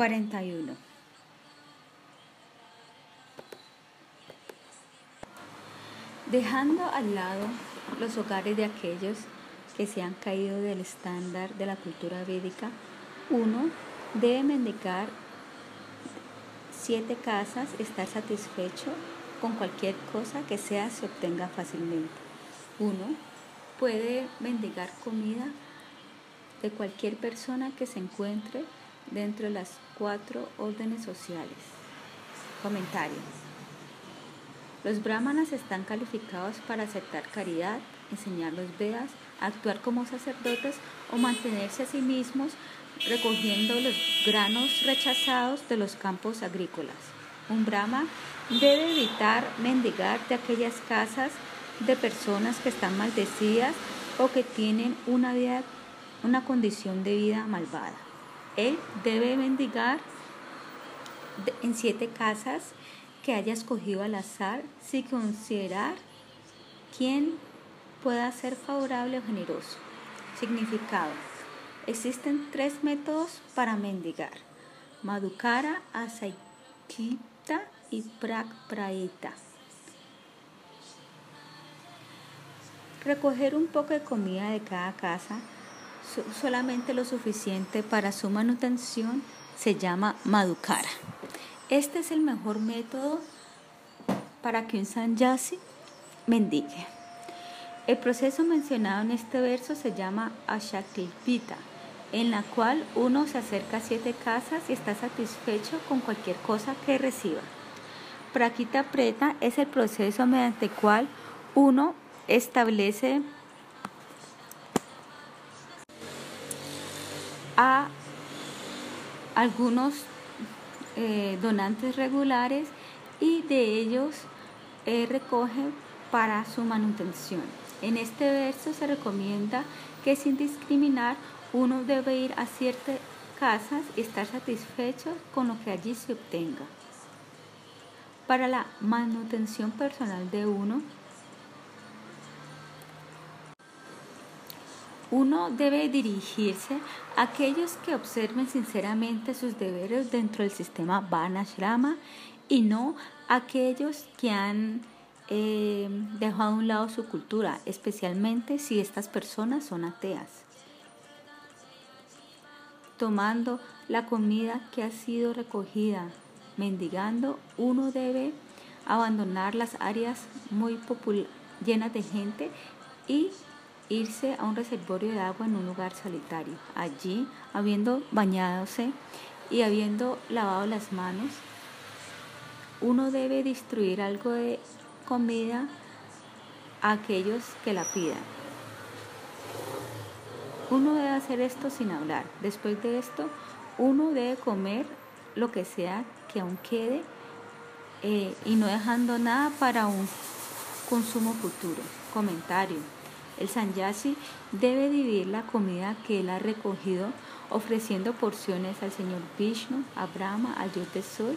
41. Dejando al lado los hogares de aquellos que se han caído del estándar de la cultura védica, uno debe mendigar siete casas, estar satisfecho con cualquier cosa que sea se obtenga fácilmente. Uno puede mendigar comida de cualquier persona que se encuentre dentro de las cuatro órdenes sociales. Comentario. Los brahmanas están calificados para aceptar caridad, enseñar los Vedas, actuar como sacerdotes o mantenerse a sí mismos recogiendo los granos rechazados de los campos agrícolas. Un brahma debe evitar mendigar de aquellas casas de personas que están maldecidas o que tienen una, vida, una condición de vida malvada. Él debe mendigar en siete casas que haya escogido al azar sin considerar quién pueda ser favorable o generoso. Significado. Existen tres métodos para mendigar. Madhukara, Asaikita y Prakpraita. Recoger un poco de comida de cada casa, solamente lo suficiente para su manutención, se llama Madhukara. Este es el mejor método para que un sanyasi mendigue. El proceso mencionado en este verso se llama Ashakilpita, en la cual uno se acerca a siete casas y está satisfecho con cualquier cosa que reciba. Prakita Preta es el proceso mediante el cual uno establece a algunos eh, donantes regulares y de ellos eh, recoge para su manutención. En este verso se recomienda que sin discriminar uno debe ir a ciertas casas y estar satisfecho con lo que allí se obtenga. Para la manutención personal de uno, uno debe dirigirse a aquellos que observen sinceramente sus deberes dentro del sistema Varnashrama y no a aquellos que han eh, dejado a un lado su cultura, especialmente si estas personas son ateas. Tomando la comida que ha sido recogida, mendigando, uno debe abandonar las áreas muy llenas de gente y irse a un reservorio de agua en un lugar solitario. Allí, habiendo bañadose y habiendo lavado las manos, uno debe distribuir algo de comida a aquellos que la pidan. Uno debe hacer esto sin hablar. Después de esto, uno debe comer lo que sea que aún quede eh, y no dejando nada para un consumo futuro. Comentario. El sanyasi debe dividir la comida que él ha recogido ofreciendo porciones al señor Vishnu, a Brahma, al dios del sol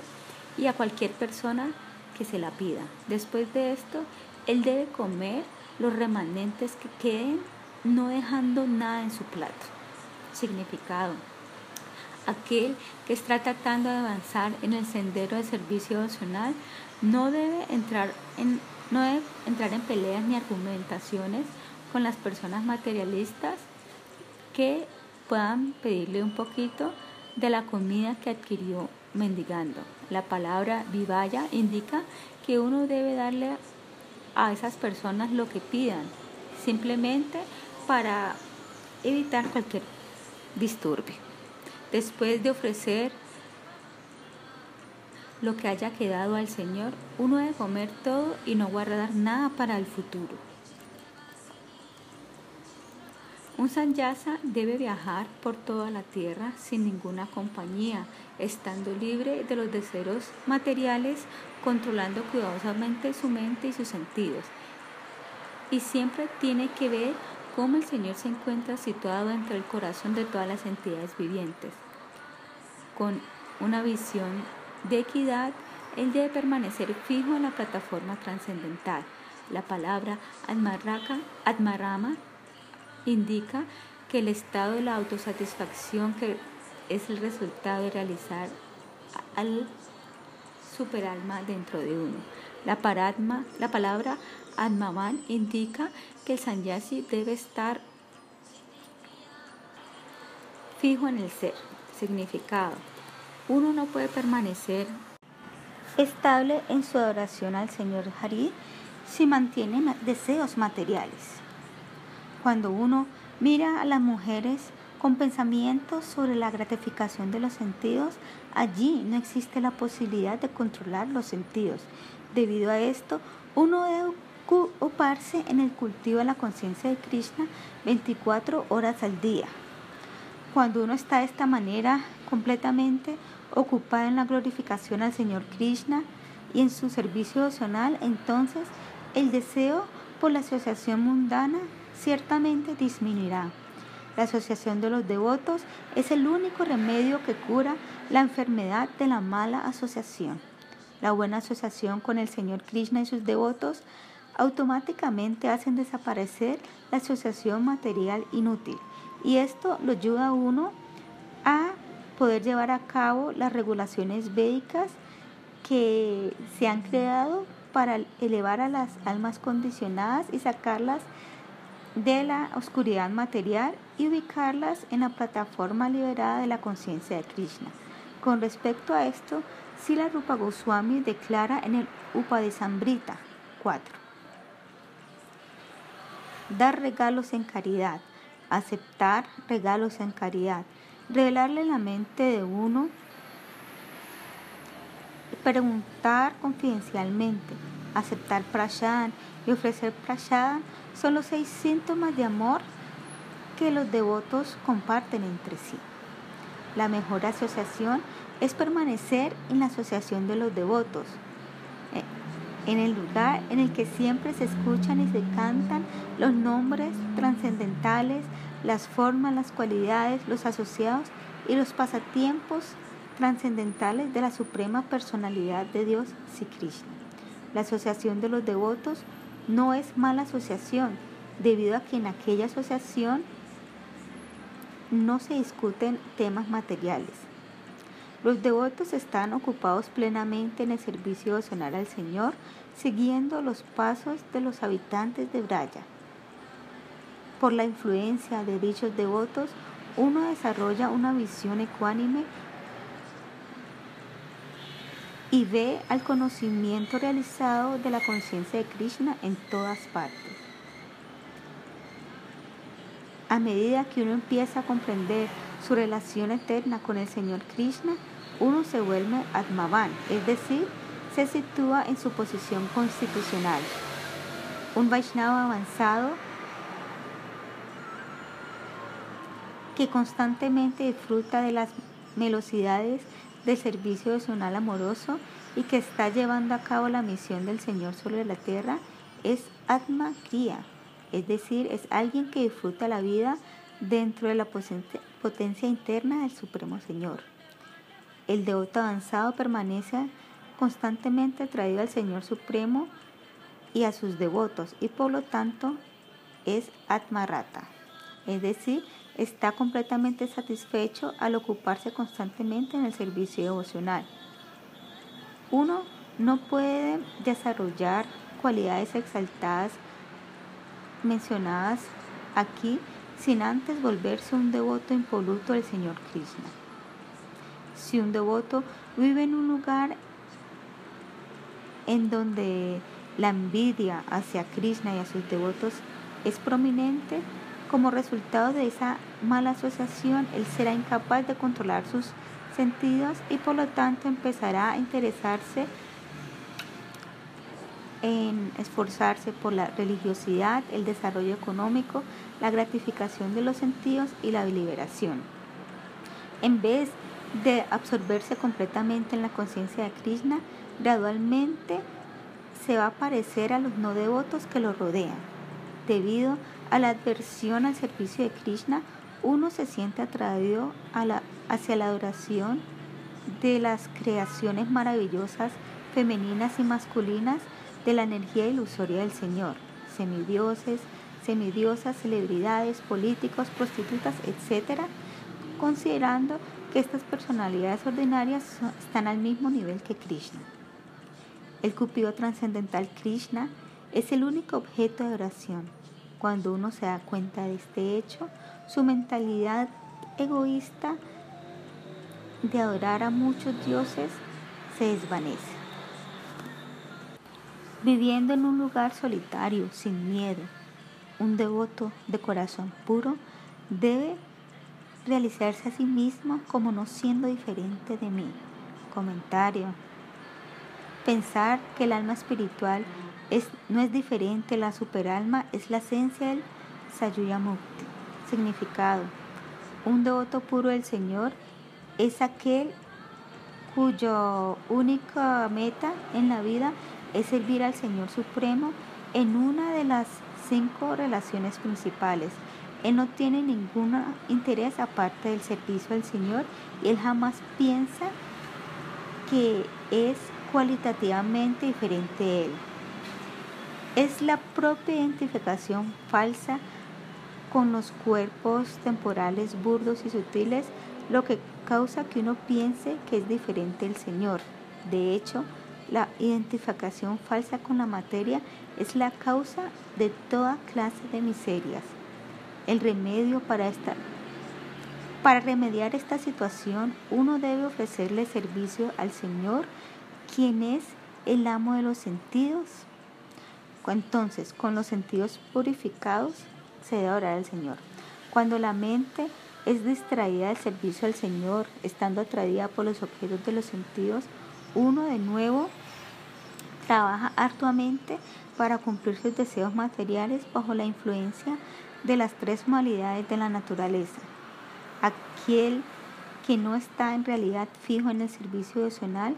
y a cualquier persona que se la pida. Después de esto, él debe comer los remanentes que queden no dejando nada en su plato. Significado. Aquel que está tratando de avanzar en el sendero de servicio emocional no debe entrar en, no debe entrar en peleas ni argumentaciones con las personas materialistas que puedan pedirle un poquito de la comida que adquirió mendigando. La palabra vivaya indica que uno debe darle a esas personas lo que pidan, simplemente para evitar cualquier disturbio. Después de ofrecer lo que haya quedado al Señor, uno debe comer todo y no guardar nada para el futuro. Un sanyasa debe viajar por toda la tierra sin ninguna compañía, estando libre de los deseos materiales, controlando cuidadosamente su mente y sus sentidos. Y siempre tiene que ver cómo el Señor se encuentra situado entre el corazón de todas las entidades vivientes. Con una visión de equidad, Él debe permanecer fijo en la plataforma trascendental. La palabra Atmaraka, Atmarama indica que el estado de la autosatisfacción que es el resultado de realizar al superalma dentro de uno. La, paratma, la palabra Atmavan indica que el sanyasi debe estar fijo en el ser. Significado. Uno no puede permanecer estable en su adoración al Señor Hari si mantiene deseos materiales. Cuando uno mira a las mujeres con pensamientos sobre la gratificación de los sentidos, allí no existe la posibilidad de controlar los sentidos. Debido a esto, uno debe ocuparse en el cultivo de la conciencia de Krishna 24 horas al día. Cuando uno está de esta manera completamente ocupado en la glorificación al Señor Krishna y en su servicio devocional, entonces el deseo por la asociación mundana ciertamente disminuirá. La asociación de los devotos es el único remedio que cura la enfermedad de la mala asociación. La buena asociación con el Señor Krishna y sus devotos automáticamente hacen desaparecer la asociación material inútil y esto lo ayuda a uno a poder llevar a cabo las regulaciones védicas que se han creado para elevar a las almas condicionadas y sacarlas de la oscuridad material y ubicarlas en la plataforma liberada de la conciencia de Krishna. Con respecto a esto, Sila Rupa Goswami declara en el Upadesambrita 4. Dar regalos en caridad, aceptar regalos en caridad, revelarle la mente de uno preguntar confidencialmente, aceptar prashad y ofrecer prashad son los seis síntomas de amor que los devotos comparten entre sí. La mejor asociación es permanecer en la asociación de los devotos, eh, en el lugar en el que siempre se escuchan y se cantan los nombres trascendentales, las formas, las cualidades, los asociados y los pasatiempos trascendentales de la suprema personalidad de Dios, Sri Krishna. La asociación de los devotos no es mala asociación, debido a que en aquella asociación no se discuten temas materiales. Los devotos están ocupados plenamente en el servicio devocional al Señor, siguiendo los pasos de los habitantes de Braya. Por la influencia de dichos devotos, uno desarrolla una visión ecuánime y ve al conocimiento realizado de la conciencia de Krishna en todas partes. A medida que uno empieza a comprender su relación eterna con el Señor Krishna, uno se vuelve Atmavan, es decir, se sitúa en su posición constitucional. Un Vaishnava avanzado que constantemente disfruta de las velocidades del servicio devocional amoroso y que está llevando a cabo la misión del Señor sobre la tierra es Atma Kriya, es decir, es alguien que disfruta la vida dentro de la potencia interna del Supremo Señor. El devoto avanzado permanece constantemente atraído al Señor Supremo y a sus devotos y por lo tanto es Atmarata, es decir, está completamente satisfecho al ocuparse constantemente en el servicio devocional. Uno no puede desarrollar cualidades exaltadas mencionadas aquí sin antes volverse un devoto impoluto del Señor Krishna. Si un devoto vive en un lugar en donde la envidia hacia Krishna y a sus devotos es prominente, como resultado de esa mala asociación, él será incapaz de controlar sus sentidos y por lo tanto empezará a interesarse en esforzarse por la religiosidad, el desarrollo económico, la gratificación de los sentidos y la liberación. En vez de absorberse completamente en la conciencia de Krishna, gradualmente se va a parecer a los no devotos que lo rodean. Debido a la adversión al servicio de Krishna, uno se siente atraído hacia la adoración de las creaciones maravillosas femeninas y masculinas de la energía ilusoria del Señor, semidioses, semidiosas, celebridades, políticos, prostitutas, etc., considerando que estas personalidades ordinarias están al mismo nivel que Krishna. El cupido trascendental Krishna es el único objeto de oración. Cuando uno se da cuenta de este hecho, su mentalidad egoísta de adorar a muchos dioses se desvanece. Viviendo en un lugar solitario, sin miedo, un devoto de corazón puro debe realizarse a sí mismo como no siendo diferente de mí. Comentario. Pensar que el alma espiritual no es diferente, la superalma es la esencia del Sayuyamukti. Significado. Un devoto puro del Señor es aquel cuya única meta en la vida es servir al Señor Supremo en una de las cinco relaciones principales. Él no tiene ningún interés aparte del servicio al Señor y él jamás piensa que es cualitativamente diferente a él. Es la propia identificación falsa con los cuerpos temporales burdos y sutiles lo que causa que uno piense que es diferente el Señor. De hecho, la identificación falsa con la materia es la causa de toda clase de miserias. El remedio para esta para remediar esta situación, uno debe ofrecerle servicio al Señor, quien es el amo de los sentidos. Entonces, con los sentidos purificados, se debe orar al Señor. Cuando la mente es distraída del servicio al Señor, estando atraída por los objetos de los sentidos, uno de nuevo trabaja arduamente para cumplir sus deseos materiales bajo la influencia de las tres modalidades de la naturaleza. Aquel que no está en realidad fijo en el servicio devocional,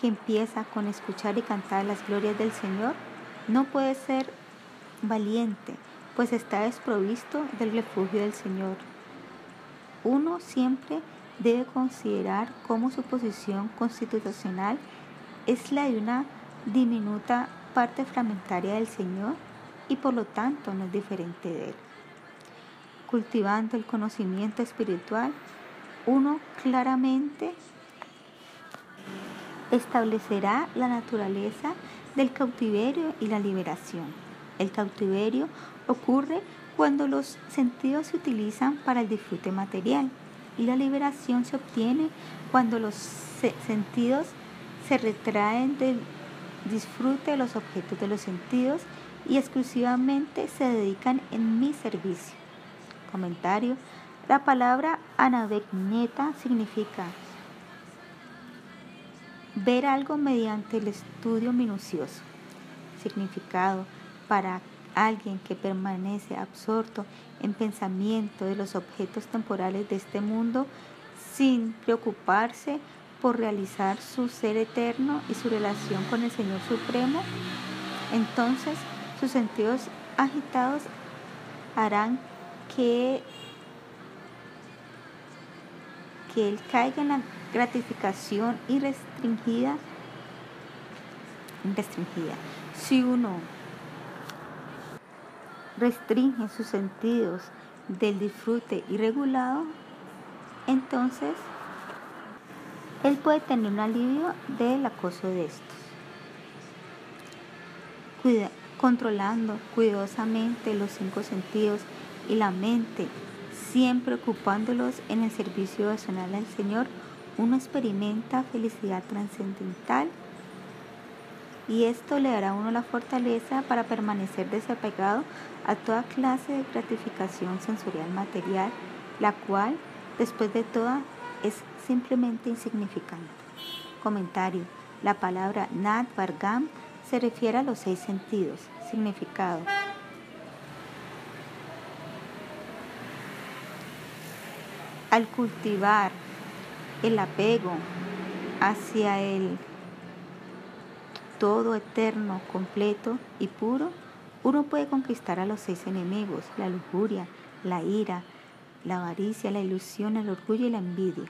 que empieza con escuchar y cantar las glorias del Señor, no puede ser valiente, pues está desprovisto del refugio del Señor. Uno siempre debe considerar cómo su posición constitucional es la de una diminuta parte fragmentaria del Señor y por lo tanto no es diferente de Él. Cultivando el conocimiento espiritual, uno claramente establecerá la naturaleza del cautiverio y la liberación. El cautiverio ocurre cuando los sentidos se utilizan para el disfrute material y la liberación se obtiene cuando los sentidos se retraen del disfrute de los objetos de los sentidos y exclusivamente se dedican en mi servicio. Comentario. La palabra anavegneta significa ver algo mediante el estudio minucioso. Significado para alguien que permanece absorto en pensamiento de los objetos temporales de este mundo sin preocuparse por realizar su ser eterno y su relación con el Señor Supremo, entonces sus sentidos agitados harán que, que él caiga en la gratificación irrestringida. Restringida. Si uno restringe sus sentidos del disfrute irregulado, entonces él puede tener un alivio del acoso de estos. controlando cuidadosamente los cinco sentidos y la mente, siempre ocupándolos en el servicio devocional al Señor, uno experimenta felicidad trascendental y esto le dará a uno la fortaleza para permanecer desapegado a toda clase de gratificación sensorial material, la cual, después de toda, es simplemente insignificante. Comentario. La palabra Nat Vargam se refiere a los seis sentidos. Significado. Al cultivar el apego hacia el todo eterno, completo y puro, uno puede conquistar a los seis enemigos, la lujuria, la ira, la avaricia, la ilusión, el orgullo y la envidia.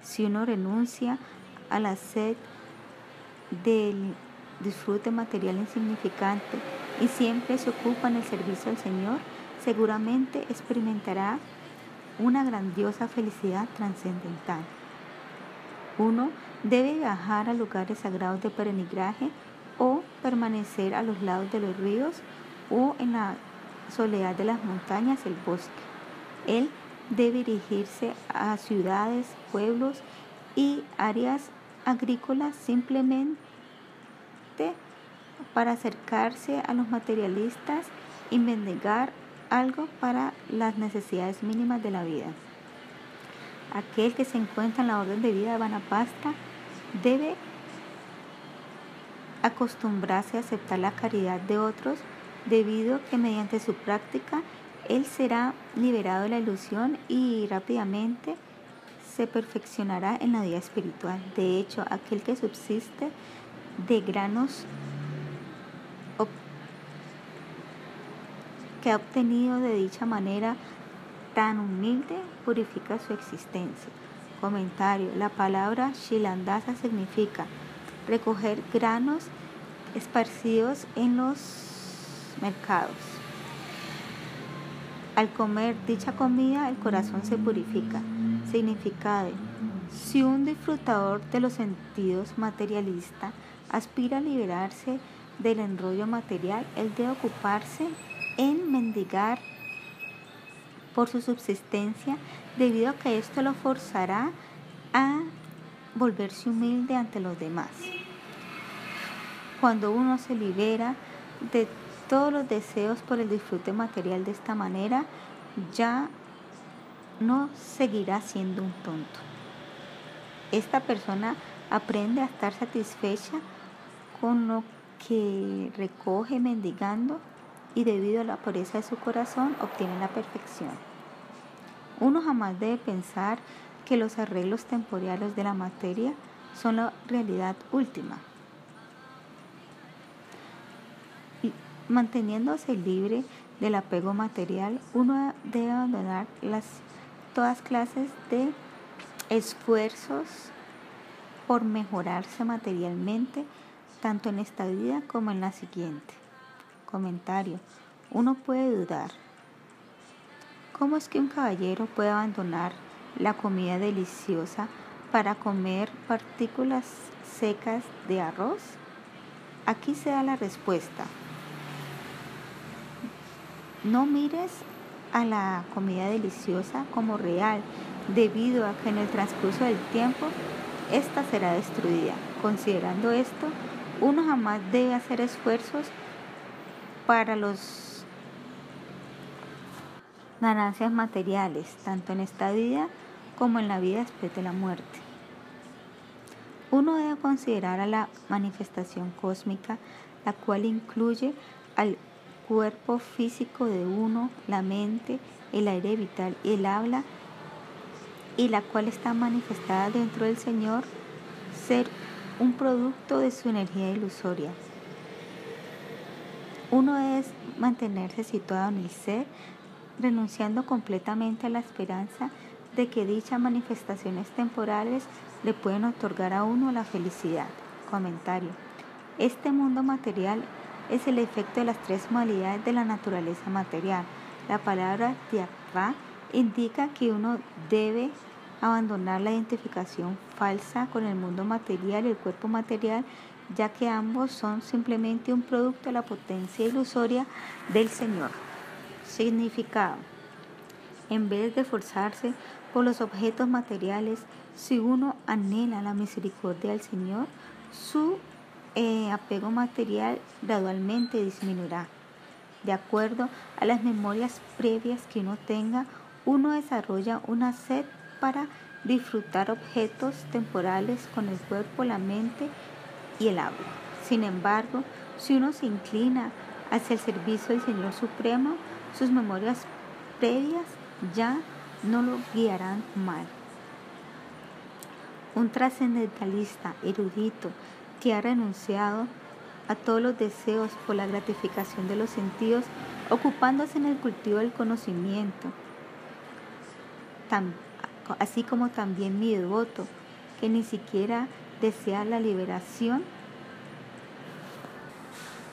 Si uno renuncia a la sed del disfrute material insignificante y siempre se ocupa en el servicio al Señor, seguramente experimentará una grandiosa felicidad trascendental. Uno debe viajar a lugares sagrados de peregrinaje o permanecer a los lados de los ríos o en la soledad de las montañas, el bosque. Él debe dirigirse a ciudades, pueblos y áreas agrícolas simplemente para acercarse a los materialistas y mendigar algo para las necesidades mínimas de la vida. Aquel que se encuentra en la orden de vida de Vanapasta debe acostumbrarse a aceptar la caridad de otros debido a que mediante su práctica él será liberado de la ilusión y rápidamente se perfeccionará en la vida espiritual. De hecho, aquel que subsiste de granos que ha obtenido de dicha manera tan humilde purifica su existencia. Comentario. La palabra shilandasa significa recoger granos esparcidos en los mercados. Al comer dicha comida el corazón se purifica. Significado. Si un disfrutador de los sentidos materialista aspira a liberarse del enrollo material, él debe ocuparse en mendigar por su subsistencia, debido a que esto lo forzará a volverse humilde ante los demás. Cuando uno se libera de todos los deseos por el disfrute material de esta manera, ya no seguirá siendo un tonto. Esta persona aprende a estar satisfecha con lo que recoge mendigando y debido a la pureza de su corazón obtiene la perfección. Uno jamás debe pensar que los arreglos temporales de la materia son la realidad última. Y manteniéndose libre del apego material, uno debe abandonar las, todas clases de esfuerzos por mejorarse materialmente, tanto en esta vida como en la siguiente. Comentario. Uno puede dudar. ¿Cómo es que un caballero puede abandonar la comida deliciosa para comer partículas secas de arroz? Aquí se da la respuesta. No mires a la comida deliciosa como real, debido a que en el transcurso del tiempo esta será destruida. Considerando esto, uno jamás debe hacer esfuerzos para los ganancias materiales, tanto en esta vida como en la vida después de la muerte. Uno debe considerar a la manifestación cósmica, la cual incluye al cuerpo físico de uno, la mente, el aire vital y el habla, y la cual está manifestada dentro del Señor, ser un producto de su energía ilusoria. Uno es mantenerse situado en el ser, renunciando completamente a la esperanza de que dichas manifestaciones temporales le pueden otorgar a uno la felicidad. Comentario. Este mundo material es el efecto de las tres modalidades de la naturaleza material. La palabra tiakva indica que uno debe abandonar la identificación falsa con el mundo material y el cuerpo material ya que ambos son simplemente un producto de la potencia ilusoria del Señor. Significado. En vez de forzarse por los objetos materiales, si uno anhela la misericordia del Señor, su eh, apego material gradualmente disminuirá. De acuerdo a las memorias previas que uno tenga, uno desarrolla una sed para disfrutar objetos temporales con el cuerpo, la mente y el habla. Sin embargo, si uno se inclina hacia el servicio del Señor Supremo, sus memorias previas ya no lo guiarán mal. Un trascendentalista erudito que ha renunciado a todos los deseos por la gratificación de los sentidos, ocupándose en el cultivo del conocimiento, así como también mi devoto, que ni siquiera desea la liberación,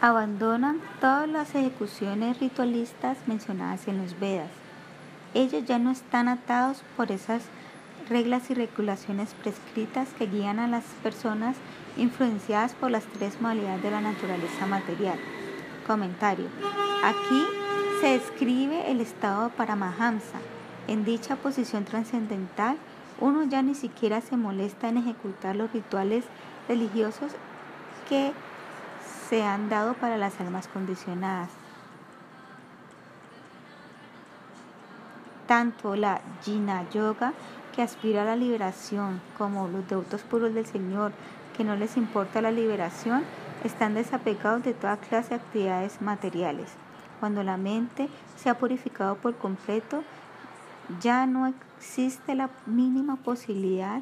abandonan todas las ejecuciones ritualistas mencionadas en los Vedas. Ellos ya no están atados por esas reglas y regulaciones prescritas que guían a las personas influenciadas por las tres modalidades de la naturaleza material. Comentario. Aquí se describe el estado de Paramahamsa. En dicha posición trascendental, uno ya ni siquiera se molesta en ejecutar los rituales religiosos que se han dado para las almas condicionadas. Tanto la Jina Yoga, que aspira a la liberación, como los devotos puros del Señor, que no les importa la liberación, están desapegados de toda clase de actividades materiales. Cuando la mente se ha purificado por completo, ya no existe la mínima posibilidad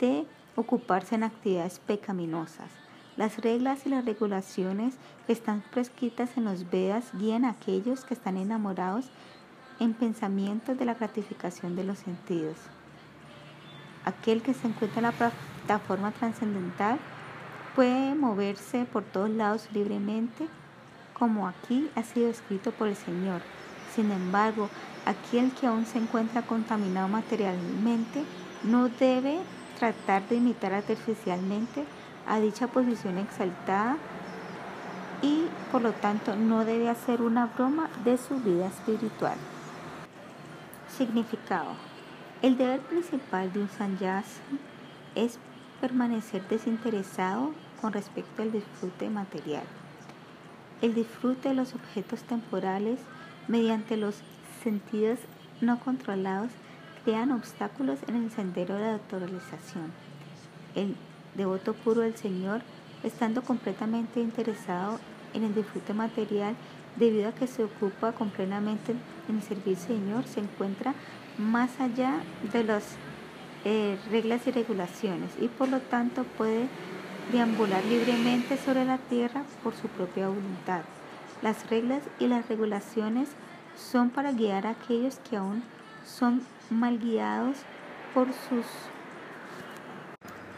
de ocuparse en actividades pecaminosas. Las reglas y las regulaciones que están prescritas en los Vedas guían a aquellos que están enamorados en pensamientos de la gratificación de los sentidos. Aquel que se encuentra en la plataforma trascendental puede moverse por todos lados libremente, como aquí ha sido escrito por el Señor. Sin embargo, aquel que aún se encuentra contaminado materialmente no debe tratar de imitar artificialmente a dicha posición exaltada y por lo tanto no debe hacer una broma de su vida espiritual. Significado. El deber principal de un sanyasi es permanecer desinteresado con respecto al disfrute material. El disfrute de los objetos temporales mediante los sentidos no controlados crean obstáculos en el sendero de la autorización. El devoto puro del Señor, estando completamente interesado en el disfrute material, debido a que se ocupa completamente en el servicio Señor, se encuentra más allá de las eh, reglas y regulaciones y por lo tanto puede deambular libremente sobre la tierra por su propia voluntad. Las reglas y las regulaciones son para guiar a aquellos que aún son mal guiados por sus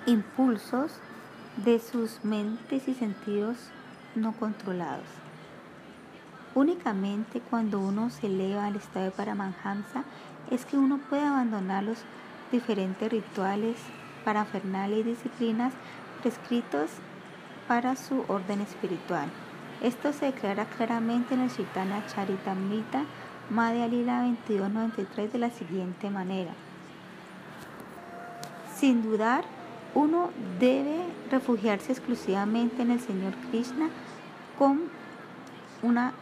impulsos de sus mentes y sentidos no controlados. Únicamente cuando uno se eleva al estado de Paramahamsa es que uno puede abandonar los diferentes rituales, parafernales y disciplinas prescritos para su orden espiritual. Esto se declara claramente en el Chaitanya Charitamrita Madhya Lila 2293 de la siguiente manera. Sin dudar, uno debe refugiarse exclusivamente en el Señor Krishna con una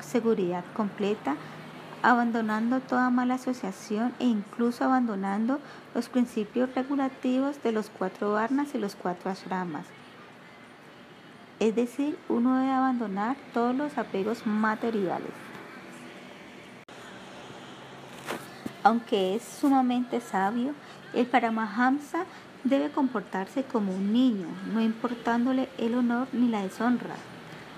seguridad completa, abandonando toda mala asociación e incluso abandonando los principios regulativos de los cuatro varnas y los cuatro ashramas. Es decir, uno debe abandonar todos los apegos materiales. Aunque es sumamente sabio, el Paramahamsa debe comportarse como un niño, no importándole el honor ni la deshonra.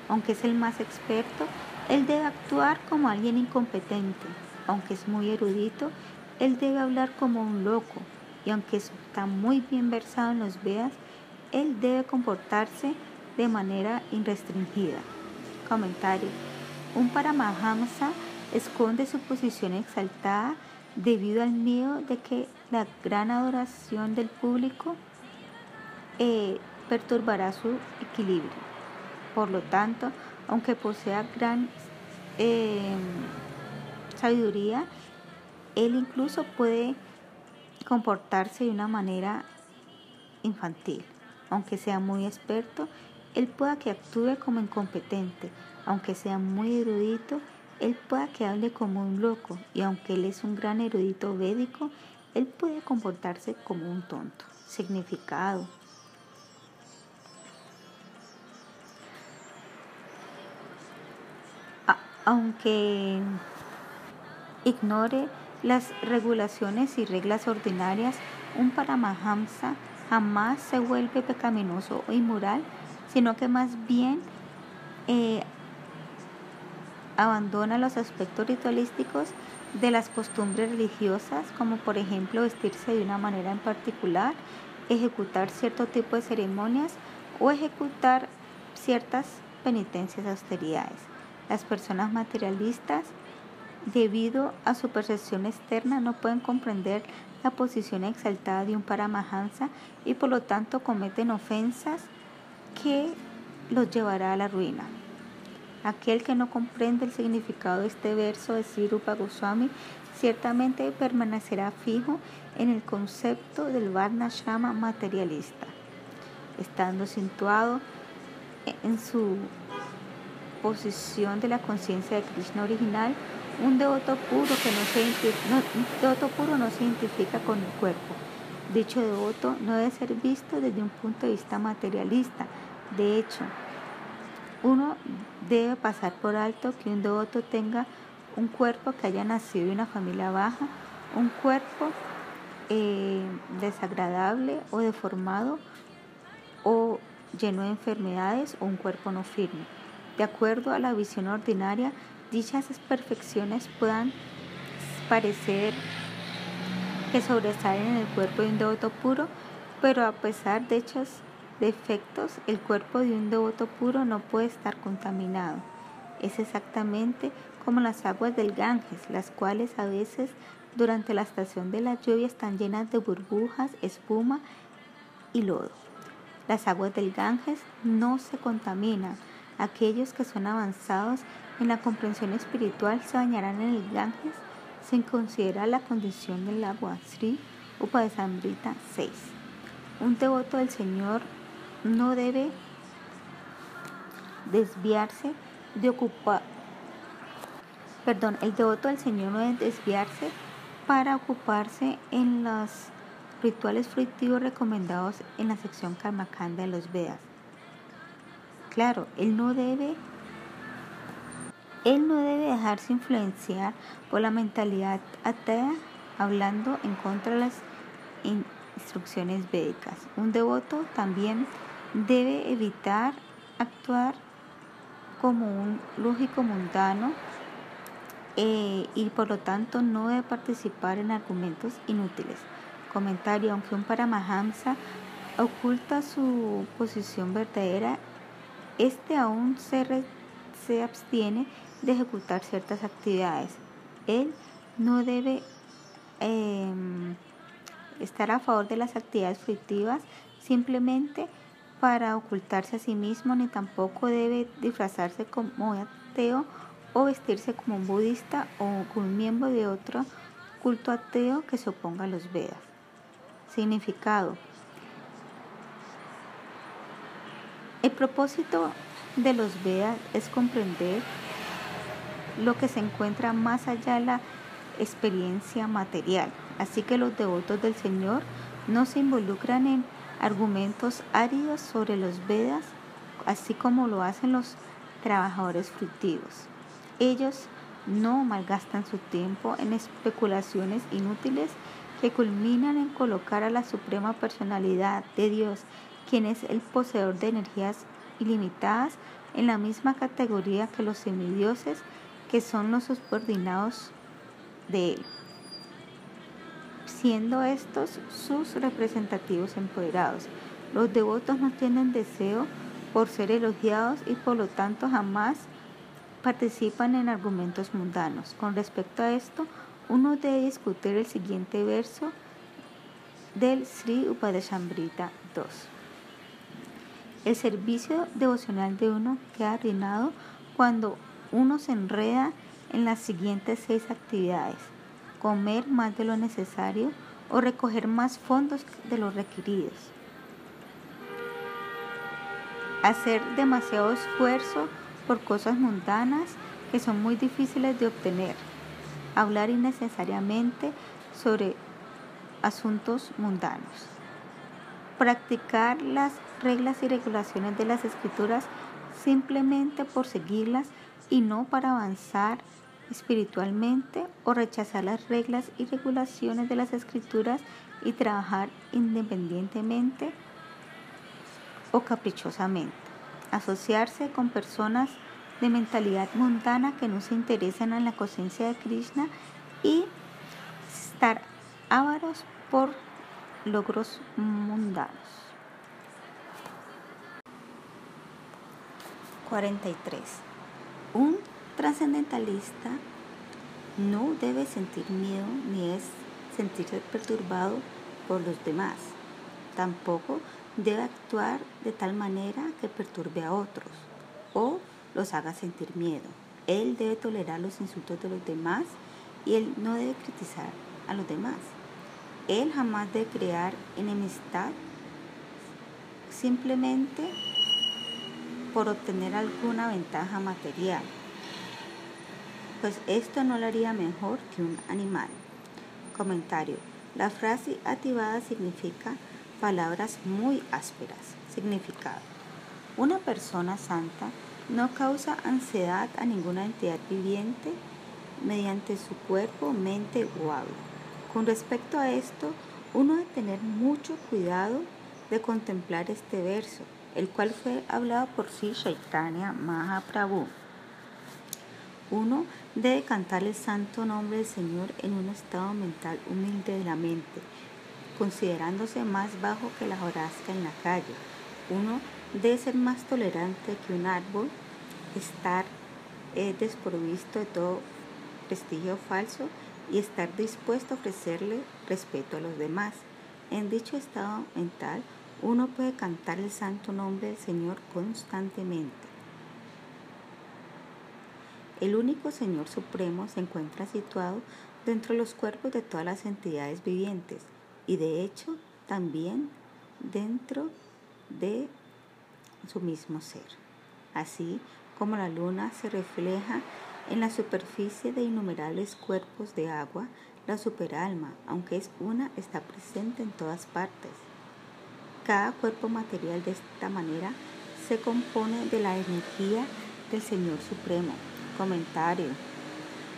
Aunque es el más experto, él debe actuar como alguien incompetente. Aunque es muy erudito, él debe hablar como un loco. Y aunque está muy bien versado en los Vedas, él debe comportarse de manera irrestringida. Comentario. Un Paramahamsa esconde su posición exaltada debido al miedo de que la gran adoración del público eh, perturbará su equilibrio. Por lo tanto, aunque posea gran eh, sabiduría, él incluso puede comportarse de una manera infantil. Aunque sea muy experto, él pueda que actúe como incompetente. Aunque sea muy erudito, él pueda que hable como un loco. Y aunque él es un gran erudito védico, él puede comportarse como un tonto. Significado. aunque ignore las regulaciones y reglas ordinarias, un Paramahamsa jamás se vuelve pecaminoso o inmoral, sino que más bien eh, abandona los aspectos ritualísticos de las costumbres religiosas, como por ejemplo vestirse de una manera en particular, ejecutar cierto tipo de ceremonias o ejecutar ciertas penitencias austeridades. Las personas materialistas, debido a su percepción externa, no pueden comprender la posición exaltada de un paramahansa y por lo tanto cometen ofensas que los llevará a la ruina. Aquel que no comprende el significado de este verso de Sirupa Goswami ciertamente permanecerá fijo en el concepto del Varnashrama materialista, estando situado en su posición de la conciencia de Krishna original, un devoto puro que no se, devoto puro no se identifica con el cuerpo. Dicho devoto no debe ser visto desde un punto de vista materialista. De hecho, uno debe pasar por alto que un devoto tenga un cuerpo que haya nacido de una familia baja, un cuerpo eh, desagradable o deformado o lleno de enfermedades o un cuerpo no firme. De acuerdo a la visión ordinaria, dichas perfecciones puedan parecer que sobresalen en el cuerpo de un devoto puro, pero a pesar de dichos defectos, el cuerpo de un devoto puro no puede estar contaminado. Es exactamente como las aguas del Ganges, las cuales a veces durante la estación de la lluvia están llenas de burbujas, espuma y lodo. Las aguas del Ganges no se contaminan. Aquellos que son avanzados en la comprensión espiritual se bañarán en el Ganges sin considerar la condición del agua. Sri Upadesambrita 6. Un devoto del Señor no debe desviarse de ocupar perdón, el devoto del Señor no debe desviarse para ocuparse en los rituales fructivos recomendados en la sección Karmakanda de los Vedas. Claro, él no debe él no debe dejarse influenciar por la mentalidad atea hablando en contra de las instrucciones védicas. Un devoto también debe evitar actuar como un lógico mundano eh, y por lo tanto no debe participar en argumentos inútiles. Comentario, aunque un Paramahamsa oculta su posición verdadera, este aún se, se abstiene de ejecutar ciertas actividades. Él no debe em, estar a favor de las actividades fructivas simplemente para ocultarse a sí mismo, ni tampoco debe disfrazarse como ateo o vestirse como un budista o un miembro de otro culto ateo que se oponga a los Vedas. Significado. El propósito de los Vedas es comprender lo que se encuentra más allá de la experiencia material. Así que los devotos del Señor no se involucran en argumentos áridos sobre los Vedas, así como lo hacen los trabajadores fructivos. Ellos no malgastan su tiempo en especulaciones inútiles que culminan en colocar a la Suprema Personalidad de Dios, quien es el poseedor de energías ilimitadas, en la misma categoría que los semidioses, que son los subordinados de él, siendo estos sus representativos empoderados. Los devotos no tienen deseo por ser elogiados y por lo tanto jamás participan en argumentos mundanos. Con respecto a esto, uno debe discutir el siguiente verso del Sri Upadeshambrita 2. El servicio devocional de uno queda arruinado cuando uno se enreda en las siguientes seis actividades. Comer más de lo necesario o recoger más fondos de los requeridos. Hacer demasiado esfuerzo por cosas mundanas que son muy difíciles de obtener. Hablar innecesariamente sobre asuntos mundanos. Practicar las reglas y regulaciones de las escrituras simplemente por seguirlas y no para avanzar espiritualmente o rechazar las reglas y regulaciones de las escrituras y trabajar independientemente o caprichosamente asociarse con personas de mentalidad mundana que no se interesan en la conciencia de Krishna y estar ávaros por logros mundanos. 43. Un trascendentalista no debe sentir miedo ni es sentirse perturbado por los demás. Tampoco debe actuar de tal manera que perturbe a otros o los haga sentir miedo. Él debe tolerar los insultos de los demás y él no debe criticar a los demás. Él jamás debe crear enemistad simplemente por obtener alguna ventaja material, pues esto no lo haría mejor que un animal. Comentario. La frase activada significa palabras muy ásperas. Significado. Una persona santa no causa ansiedad a ninguna entidad viviente mediante su cuerpo, mente o habla. Con respecto a esto, uno debe tener mucho cuidado de contemplar este verso, el cual fue hablado por sí Chaitanya Mahaprabhu. Uno debe cantar el santo nombre del Señor en un estado mental humilde de la mente, considerándose más bajo que la horazca en la calle. Uno debe ser más tolerante que un árbol, estar eh, desprovisto de todo prestigio falso y estar dispuesto a ofrecerle respeto a los demás. En dicho estado mental, uno puede cantar el santo nombre del Señor constantemente. El único Señor Supremo se encuentra situado dentro de los cuerpos de todas las entidades vivientes y de hecho también dentro de su mismo ser. Así como la luna se refleja en la superficie de innumerables cuerpos de agua, la superalma, aunque es una, está presente en todas partes. Cada cuerpo material de esta manera se compone de la energía del Señor Supremo, Comentario.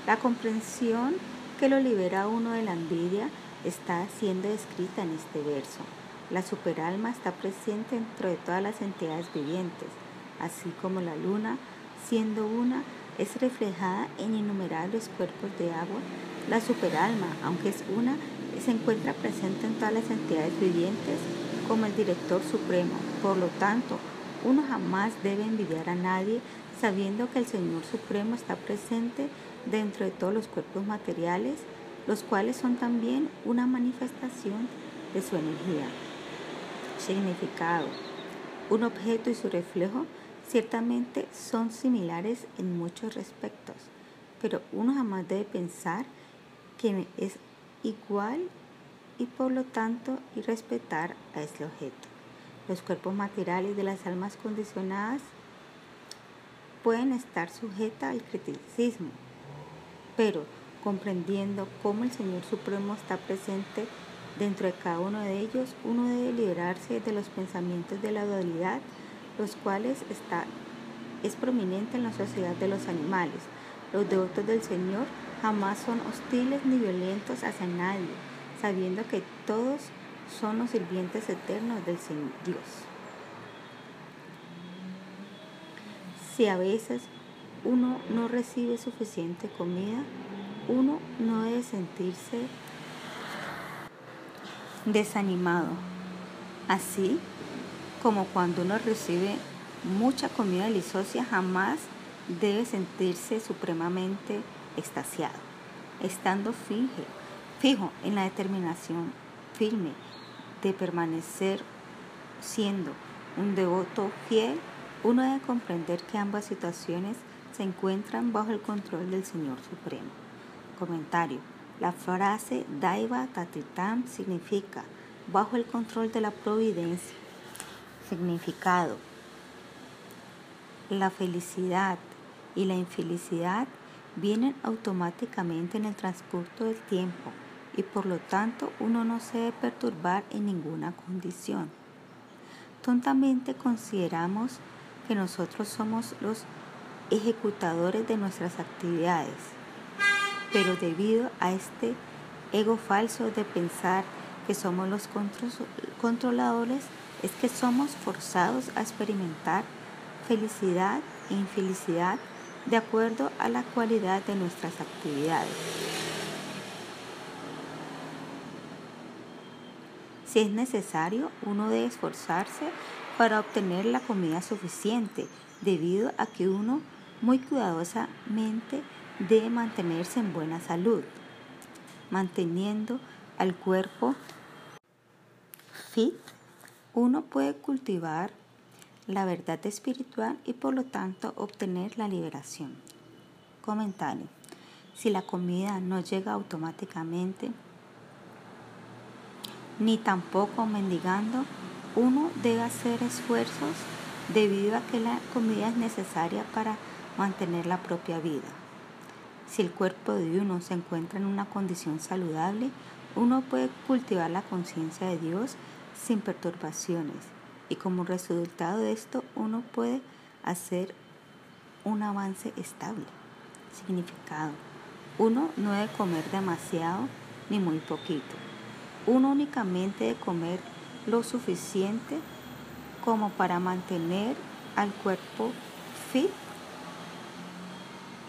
La comprensión que lo libera a uno de la envidia está siendo descrita en este verso. La superalma está presente dentro de todas las entidades vivientes, así como la luna, siendo una, es reflejada en innumerables cuerpos de agua. La superalma, aunque es una, se encuentra presente en todas las entidades vivientes como el director supremo. Por lo tanto, uno jamás debe envidiar a nadie sabiendo que el Señor Supremo está presente dentro de todos los cuerpos materiales, los cuales son también una manifestación de su energía. Significado. Un objeto y su reflejo ciertamente son similares en muchos respectos, pero uno jamás debe pensar que es igual y por lo tanto y respetar a este objeto. Los cuerpos materiales de las almas condicionadas pueden estar sujetas al criticismo, pero comprendiendo cómo el Señor Supremo está presente dentro de cada uno de ellos, uno debe liberarse de los pensamientos de la dualidad, los cuales está, es prominente en la sociedad de los animales. Los devotos del Señor jamás son hostiles ni violentos hacia nadie, sabiendo que todos son los sirvientes eternos del Señor Dios. Si a veces uno no recibe suficiente comida, uno no debe sentirse desanimado. Así como cuando uno recibe mucha comida deliciosa, jamás debe sentirse supremamente extasiado, estando fijo en la determinación firme de permanecer siendo un devoto fiel uno debe comprender que ambas situaciones se encuentran bajo el control del Señor Supremo. Comentario. La frase Daiva Tatitam significa bajo el control de la providencia. Significado. La felicidad y la infelicidad vienen automáticamente en el transcurso del tiempo y por lo tanto uno no se debe perturbar en ninguna condición. Tontamente consideramos que nosotros somos los ejecutadores de nuestras actividades. Pero debido a este ego falso de pensar que somos los controladores, es que somos forzados a experimentar felicidad e infelicidad de acuerdo a la cualidad de nuestras actividades. Si es necesario, uno debe esforzarse para obtener la comida suficiente, debido a que uno muy cuidadosamente debe mantenerse en buena salud, manteniendo al cuerpo fit, uno puede cultivar la verdad espiritual y por lo tanto obtener la liberación. Comentario. Si la comida no llega automáticamente, ni tampoco mendigando, uno debe hacer esfuerzos debido a que la comida es necesaria para mantener la propia vida. Si el cuerpo de uno se encuentra en una condición saludable, uno puede cultivar la conciencia de Dios sin perturbaciones y como resultado de esto uno puede hacer un avance estable. Significado. Uno no debe comer demasiado ni muy poquito. Uno únicamente debe comer lo suficiente como para mantener al cuerpo fit,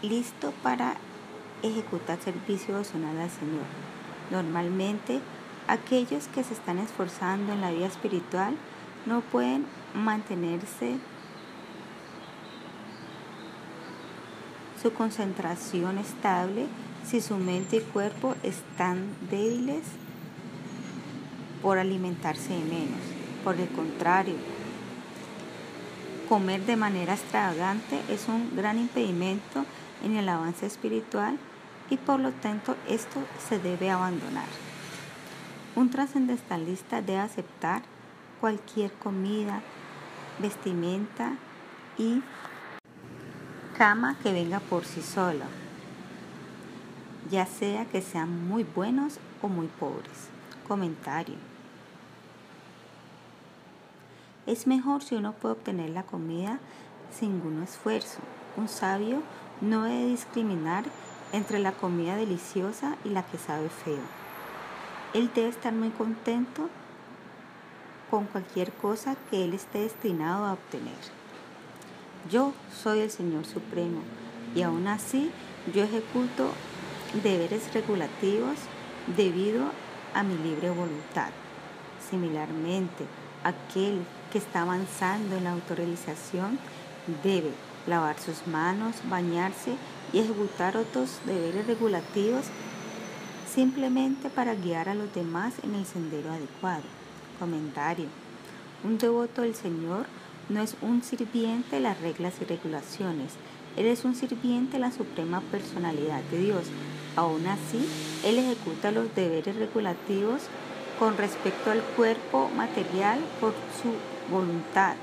listo para ejecutar servicio devocional al Señor. Normalmente, aquellos que se están esforzando en la vida espiritual no pueden mantenerse su concentración estable si su mente y cuerpo están débiles por alimentarse de menos. Por el contrario, comer de manera extravagante es un gran impedimento en el avance espiritual y por lo tanto esto se debe abandonar. Un trascendentalista debe aceptar cualquier comida, vestimenta y cama que venga por sí sola, ya sea que sean muy buenos o muy pobres. Comentario. Es mejor si uno puede obtener la comida sin ningún esfuerzo. Un sabio no debe discriminar entre la comida deliciosa y la que sabe feo. Él debe estar muy contento con cualquier cosa que Él esté destinado a obtener. Yo soy el Señor Supremo y aún así yo ejecuto deberes regulativos debido a mi libre voluntad. Similarmente, aquel que está avanzando en la autorrealización debe lavar sus manos, bañarse y ejecutar otros deberes regulativos simplemente para guiar a los demás en el sendero adecuado. Comentario. Un devoto del Señor no es un sirviente de las reglas y regulaciones. Él es un sirviente de la suprema personalidad de Dios. Aún así, Él ejecuta los deberes regulativos con respecto al cuerpo material por su voluntad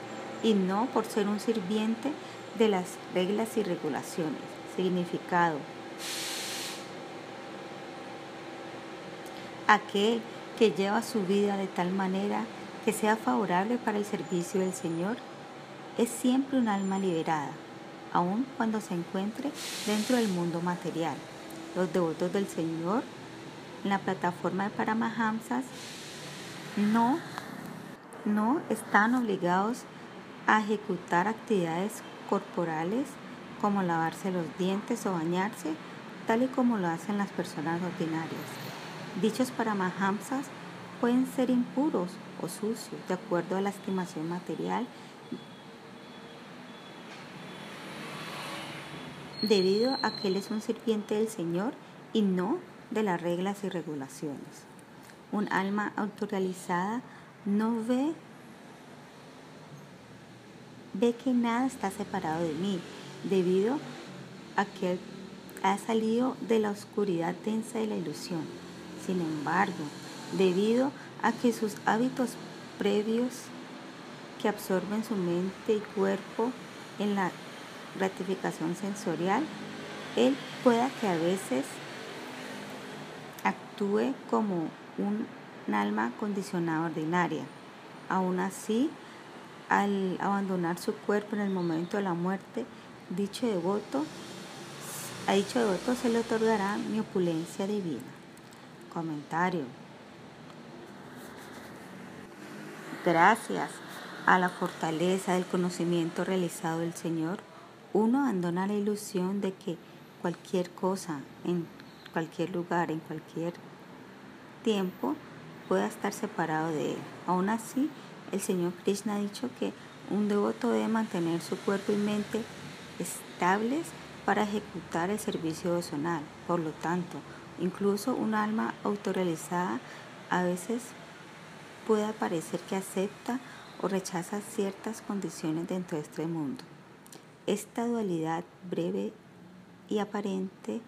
y no por ser un sirviente de las reglas y regulaciones. Significado. Aquel que lleva su vida de tal manera que sea favorable para el servicio del Señor, es siempre un alma liberada, aun cuando se encuentre dentro del mundo material. Los devotos del Señor la plataforma de Paramahamsas no, no están obligados a ejecutar actividades corporales como lavarse los dientes o bañarse, tal y como lo hacen las personas ordinarias. Dichos paramahamsas pueden ser impuros o sucios de acuerdo a la estimación material debido a que él es un sirviente del Señor y no de las reglas y regulaciones. Un alma autorrealizada no ve ve que nada está separado de mí debido a que ha salido de la oscuridad densa de la ilusión. Sin embargo, debido a que sus hábitos previos que absorben su mente y cuerpo en la gratificación sensorial, él pueda que a veces actúe como un, alma condicionada ordinaria. Aún así, al abandonar su cuerpo en el momento de la muerte, dicho devoto, a dicho devoto se le otorgará mi opulencia divina. Comentario. Gracias a la fortaleza del conocimiento realizado del Señor, uno abandona la ilusión de que cualquier cosa, en cualquier lugar, en cualquier tiempo, pueda estar separado de Él. Aún así, el Señor Krishna ha dicho que un devoto debe mantener su cuerpo y mente estables para ejecutar el servicio devocional. Por lo tanto, Incluso un alma autorrealizada a veces puede parecer que acepta o rechaza ciertas condiciones dentro de este mundo. Esta dualidad breve y aparente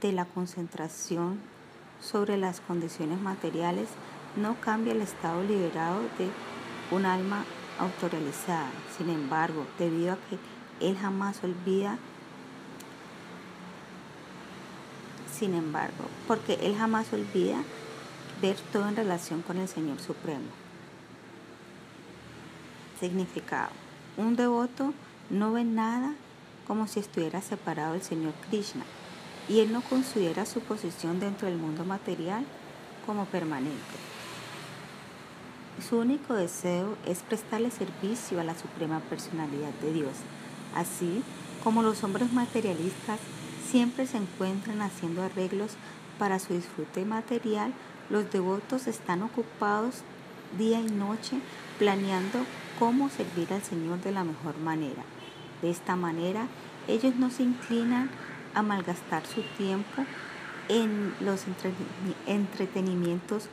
de la concentración sobre las condiciones materiales no cambia el estado liberado de un alma autorrealizada. Sin embargo, debido a que él jamás olvida, sin embargo, porque él jamás olvida ver todo en relación con el Señor Supremo. Significado. Un devoto no ve nada como si estuviera separado del Señor Krishna y él no considera su posición dentro del mundo material como permanente. Su único deseo es prestarle servicio a la Suprema Personalidad de Dios, así como los hombres materialistas siempre se encuentran haciendo arreglos para su disfrute material, los devotos están ocupados día y noche planeando cómo servir al Señor de la mejor manera. De esta manera, ellos no se inclinan a malgastar su tiempo en los entretenimientos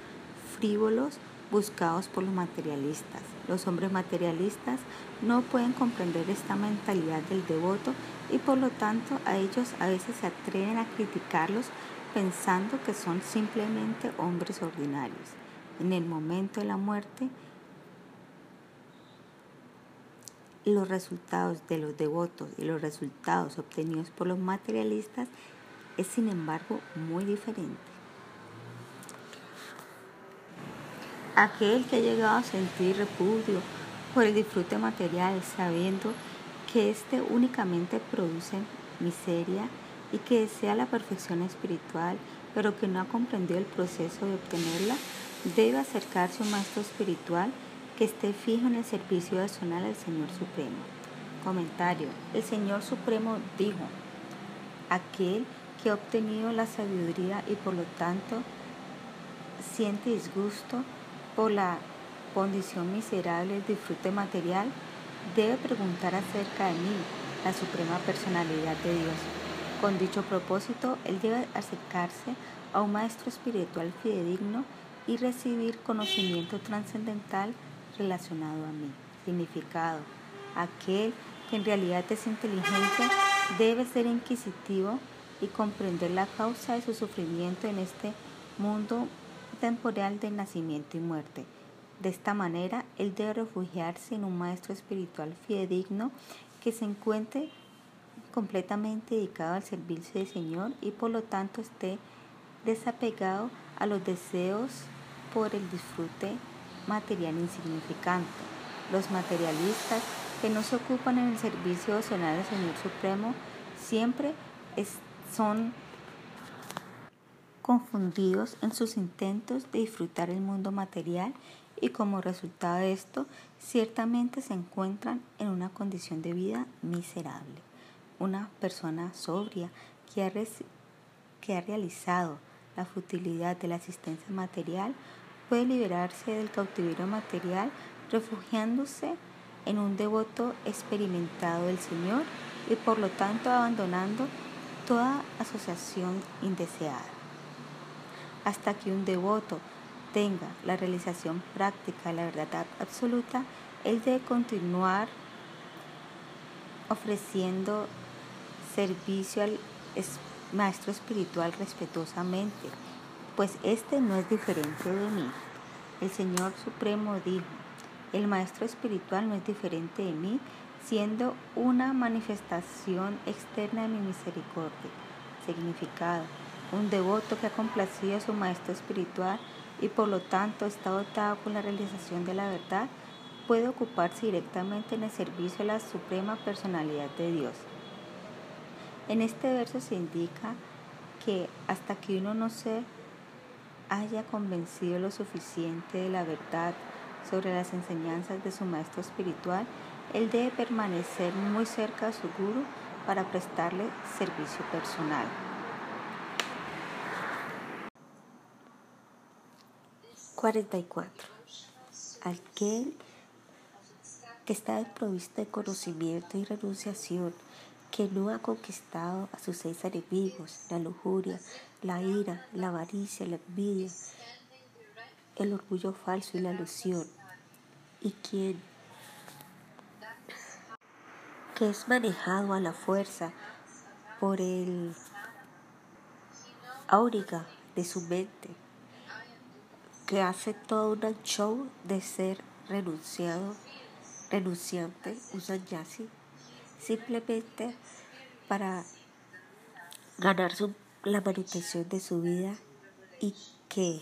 frívolos buscados por los materialistas. Los hombres materialistas no pueden comprender esta mentalidad del devoto y por lo tanto a ellos a veces se atreven a criticarlos pensando que son simplemente hombres ordinarios. En el momento de la muerte, los resultados de los devotos y los resultados obtenidos por los materialistas es sin embargo muy diferente. Aquel que ha llegado a sentir repudio por el disfrute material sabiendo que éste únicamente produce miseria y que desea la perfección espiritual, pero que no ha comprendido el proceso de obtenerla, debe acercarse a un maestro espiritual que esté fijo en el servicio personal al Señor Supremo. Comentario. El Señor Supremo dijo, aquel que ha obtenido la sabiduría y por lo tanto siente disgusto por la condición miserable del disfrute material, debe preguntar acerca de mí, la Suprema Personalidad de Dios. Con dicho propósito, él debe acercarse a un maestro espiritual fidedigno y recibir conocimiento trascendental relacionado a mí. Significado. Aquel que en realidad es inteligente debe ser inquisitivo y comprender la causa de su sufrimiento en este mundo temporal de nacimiento y muerte. De esta manera, él debe refugiarse en un maestro espiritual fidedigno que se encuentre completamente dedicado al servicio del Señor y por lo tanto esté desapegado a los deseos por el disfrute material insignificante. Los materialistas que no se ocupan en el servicio devocional del Señor Supremo siempre son confundidos en sus intentos de disfrutar el mundo material y como resultado de esto ciertamente se encuentran en una condición de vida miserable. Una persona sobria que ha, que ha realizado la futilidad de la asistencia material puede liberarse del cautiverio material refugiándose en un devoto experimentado del Señor y por lo tanto abandonando toda asociación indeseada. Hasta que un devoto tenga la realización práctica de la verdad absoluta, él debe continuar ofreciendo servicio al maestro espiritual respetuosamente pues este no es diferente de mí. El Señor Supremo dijo, el Maestro Espiritual no es diferente de mí, siendo una manifestación externa de mi misericordia. Significado, un devoto que ha complacido a su Maestro Espiritual y por lo tanto está dotado con la realización de la verdad, puede ocuparse directamente en el servicio de la Suprema Personalidad de Dios. En este verso se indica que hasta que uno no se haya convencido lo suficiente de la verdad sobre las enseñanzas de su maestro espiritual, él debe permanecer muy cerca de su guru para prestarle servicio personal. ...44... Aquel que está desprovisto de conocimiento y renunciación, que no ha conquistado a sus seis enemigos, la lujuria, la ira, la avaricia, la envidia, el orgullo falso y la ilusión, y quien que es manejado a la fuerza por el áuriga de su mente, que hace todo un show de ser renunciado, renunciante, un sanyasi, simplemente para ganar la manutención de su vida y que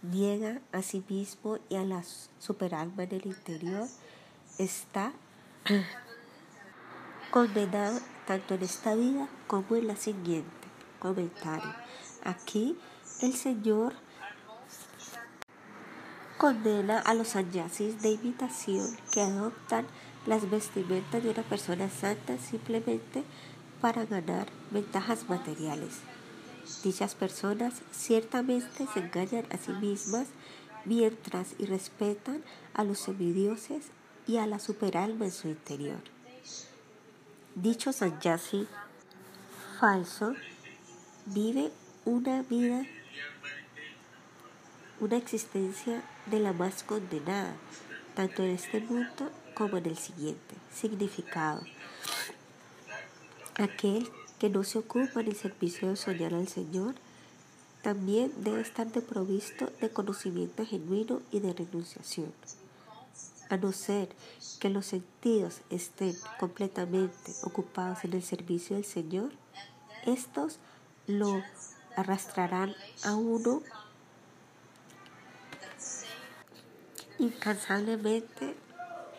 niega a sí mismo y a la superalma en el interior, está condenado tanto en esta vida como en la siguiente. Comentario. Aquí el Señor condena a los sanyasis de imitación que adoptan las vestimentas de una persona santa simplemente para ganar ventajas materiales. Dichas personas ciertamente se engañan a sí mismas mientras y respetan a los semidioses y a la superalma en su interior. Dicho sanyasi falso vive una vida, una existencia de la más condenada, tanto en este mundo como en el siguiente. Significado. Aquel que no se ocupa en el servicio de soñar al Señor, también debe estar deprovisto de conocimiento genuino y de renunciación a no ser que los sentidos estén completamente ocupados en el servicio del Señor, estos lo arrastrarán a uno incansablemente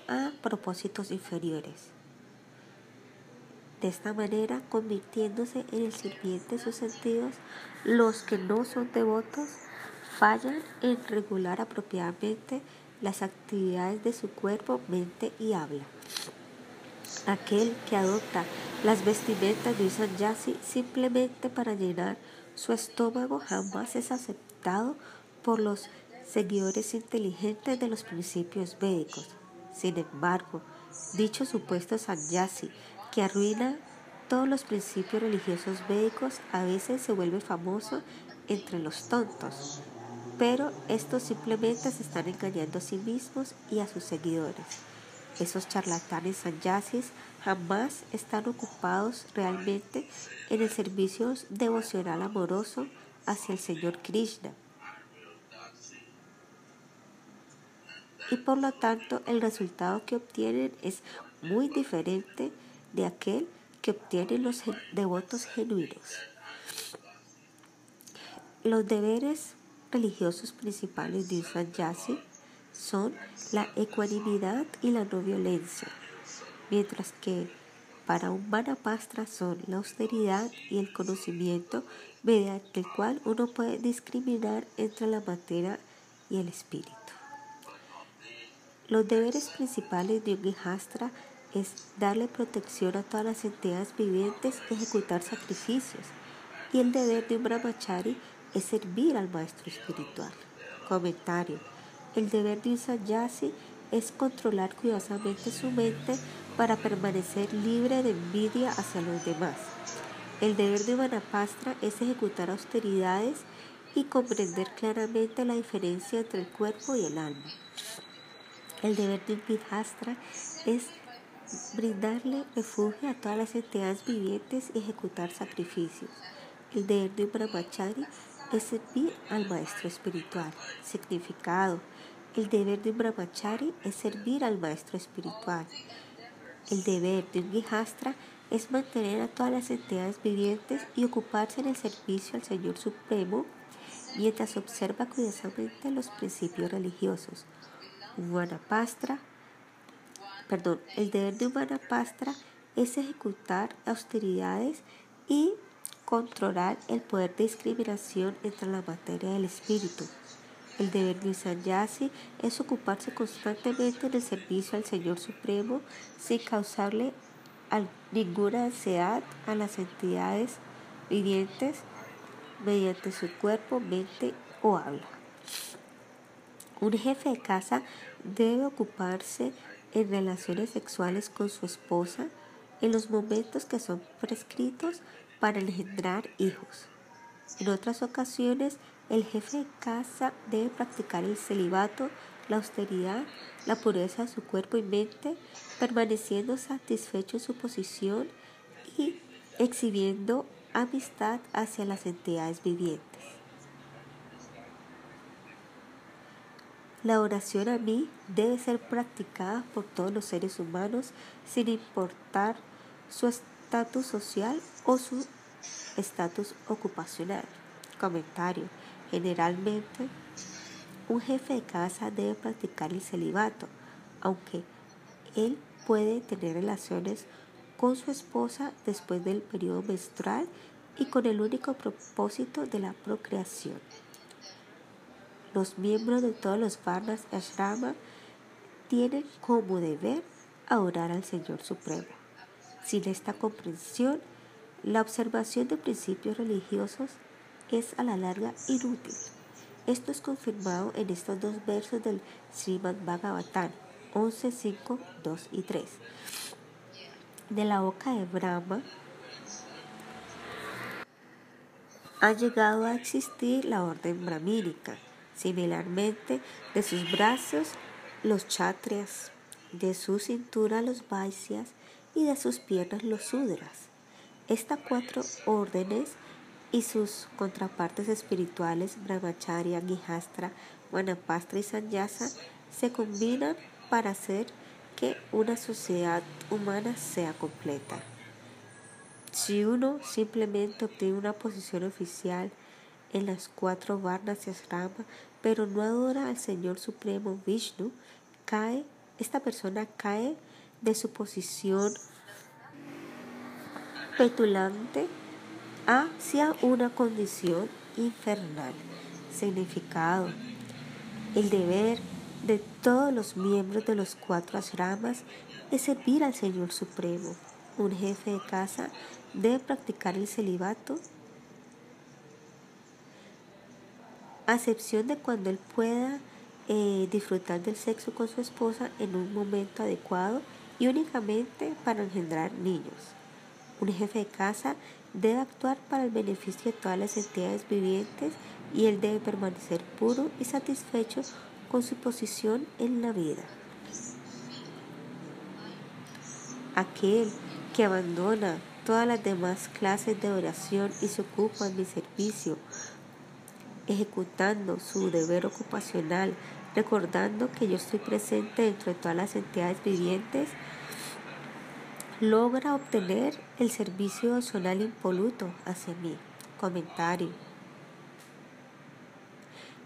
a propósitos inferiores. De esta manera, convirtiéndose en el sirviente de sus sentidos, los que no son devotos fallan en regular apropiadamente las actividades de su cuerpo, mente y habla. Aquel que adopta las vestimentas de un sanyasi simplemente para llenar su estómago jamás es aceptado por los seguidores inteligentes de los principios védicos. Sin embargo, dicho supuesto sanyasi que arruina todos los principios religiosos védicos a veces se vuelve famoso entre los tontos, pero estos simplemente se están engañando a sí mismos y a sus seguidores. Esos charlatanes sanyasis jamás están ocupados realmente en el servicio devocional amoroso hacia el Señor Krishna. Y por lo tanto el resultado que obtienen es muy diferente de aquel que obtienen los devotos genuinos. Los deberes religiosos principales de un sanyasi son la ecuanimidad y la no violencia, mientras que para un manapastra son la austeridad y el conocimiento mediante el cual uno puede discriminar entre la materia y el espíritu. Los deberes principales de un gihastra es darle protección a todas las entidades vivientes ejecutar sacrificios, y el deber de un brahmachari es servir al maestro espiritual. Comentario. El deber de un sanyasi es controlar cuidadosamente su mente para permanecer libre de envidia hacia los demás. El deber de Manapastra es ejecutar austeridades y comprender claramente la diferencia entre el cuerpo y el alma. El deber de un Vidhastra es brindarle refugio a todas las entidades vivientes y ejecutar sacrificios. El deber de un brahmachari es servir al maestro espiritual. Significado. El deber de un brahmachari es servir al maestro espiritual. El deber de un gihastra es mantener a todas las entidades vivientes y ocuparse en el servicio al Señor Supremo mientras observa cuidadosamente los principios religiosos. Vanapastra, perdón, el deber de un Vanapastra es ejecutar austeridades y controlar el poder de discriminación entre la materia y el espíritu. El deber de un sanyasi es ocuparse constantemente en el servicio al Señor Supremo sin causarle ninguna ansiedad a las entidades vivientes mediante su cuerpo, mente o habla. Un jefe de casa debe ocuparse en relaciones sexuales con su esposa en los momentos que son prescritos para engendrar hijos. En otras ocasiones, el jefe de casa debe practicar el celibato, la austeridad, la pureza de su cuerpo y mente, permaneciendo satisfecho en su posición y exhibiendo amistad hacia las entidades vivientes. La oración a mí debe ser practicada por todos los seres humanos sin importar su estatus social o su estatus ocupacional. Comentario. Generalmente, un jefe de casa debe practicar el celibato, aunque él puede tener relaciones con su esposa después del periodo menstrual y con el único propósito de la procreación. Los miembros de todos los Varnas Ashrama tienen como deber adorar al Señor Supremo. Sin esta comprensión, la observación de principios religiosos es a la larga inútil. Esto es confirmado en estos dos versos del Srimad Bhagavatam 11, 5, 2 y 3. De la boca de Brahma ha llegado a existir la orden brahmínica. Similarmente, de sus brazos los chatrias, de su cintura los vaisyas y de sus piernas los sudras. Estas cuatro órdenes y sus contrapartes espirituales, Brahmacharya, Gihastra, Manapastra y Sanyasa, se combinan para hacer que una sociedad humana sea completa. Si uno simplemente obtiene una posición oficial en las cuatro varnas y asrama, pero no adora al Señor Supremo Vishnu, cae, esta persona cae de su posición petulante hacia una condición infernal. Significado. El deber de todos los miembros de los cuatro ashramas es servir al Señor Supremo. Un jefe de casa debe practicar el celibato, a excepción de cuando él pueda eh, disfrutar del sexo con su esposa en un momento adecuado y únicamente para engendrar niños. Un jefe de casa debe actuar para el beneficio de todas las entidades vivientes y él debe permanecer puro y satisfecho con su posición en la vida. Aquel que abandona todas las demás clases de oración y se ocupa en mi servicio, ejecutando su deber ocupacional, recordando que yo estoy presente dentro de todas las entidades vivientes, logra obtener el servicio opcional impoluto hacia mí. Comentario.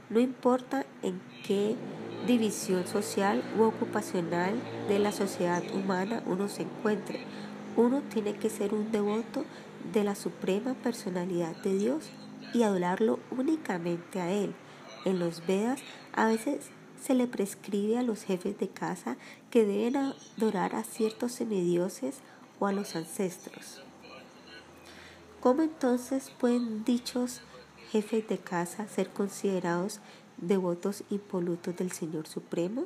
No importa en qué división social u ocupacional de la sociedad humana uno se encuentre, uno tiene que ser un devoto de la suprema personalidad de Dios y adorarlo únicamente a Él. En los Vedas a veces se le prescribe a los jefes de casa que deben adorar a ciertos semidioses o a los ancestros. ¿Cómo entonces pueden dichos jefes de casa ser considerados devotos impolutos del Señor Supremo?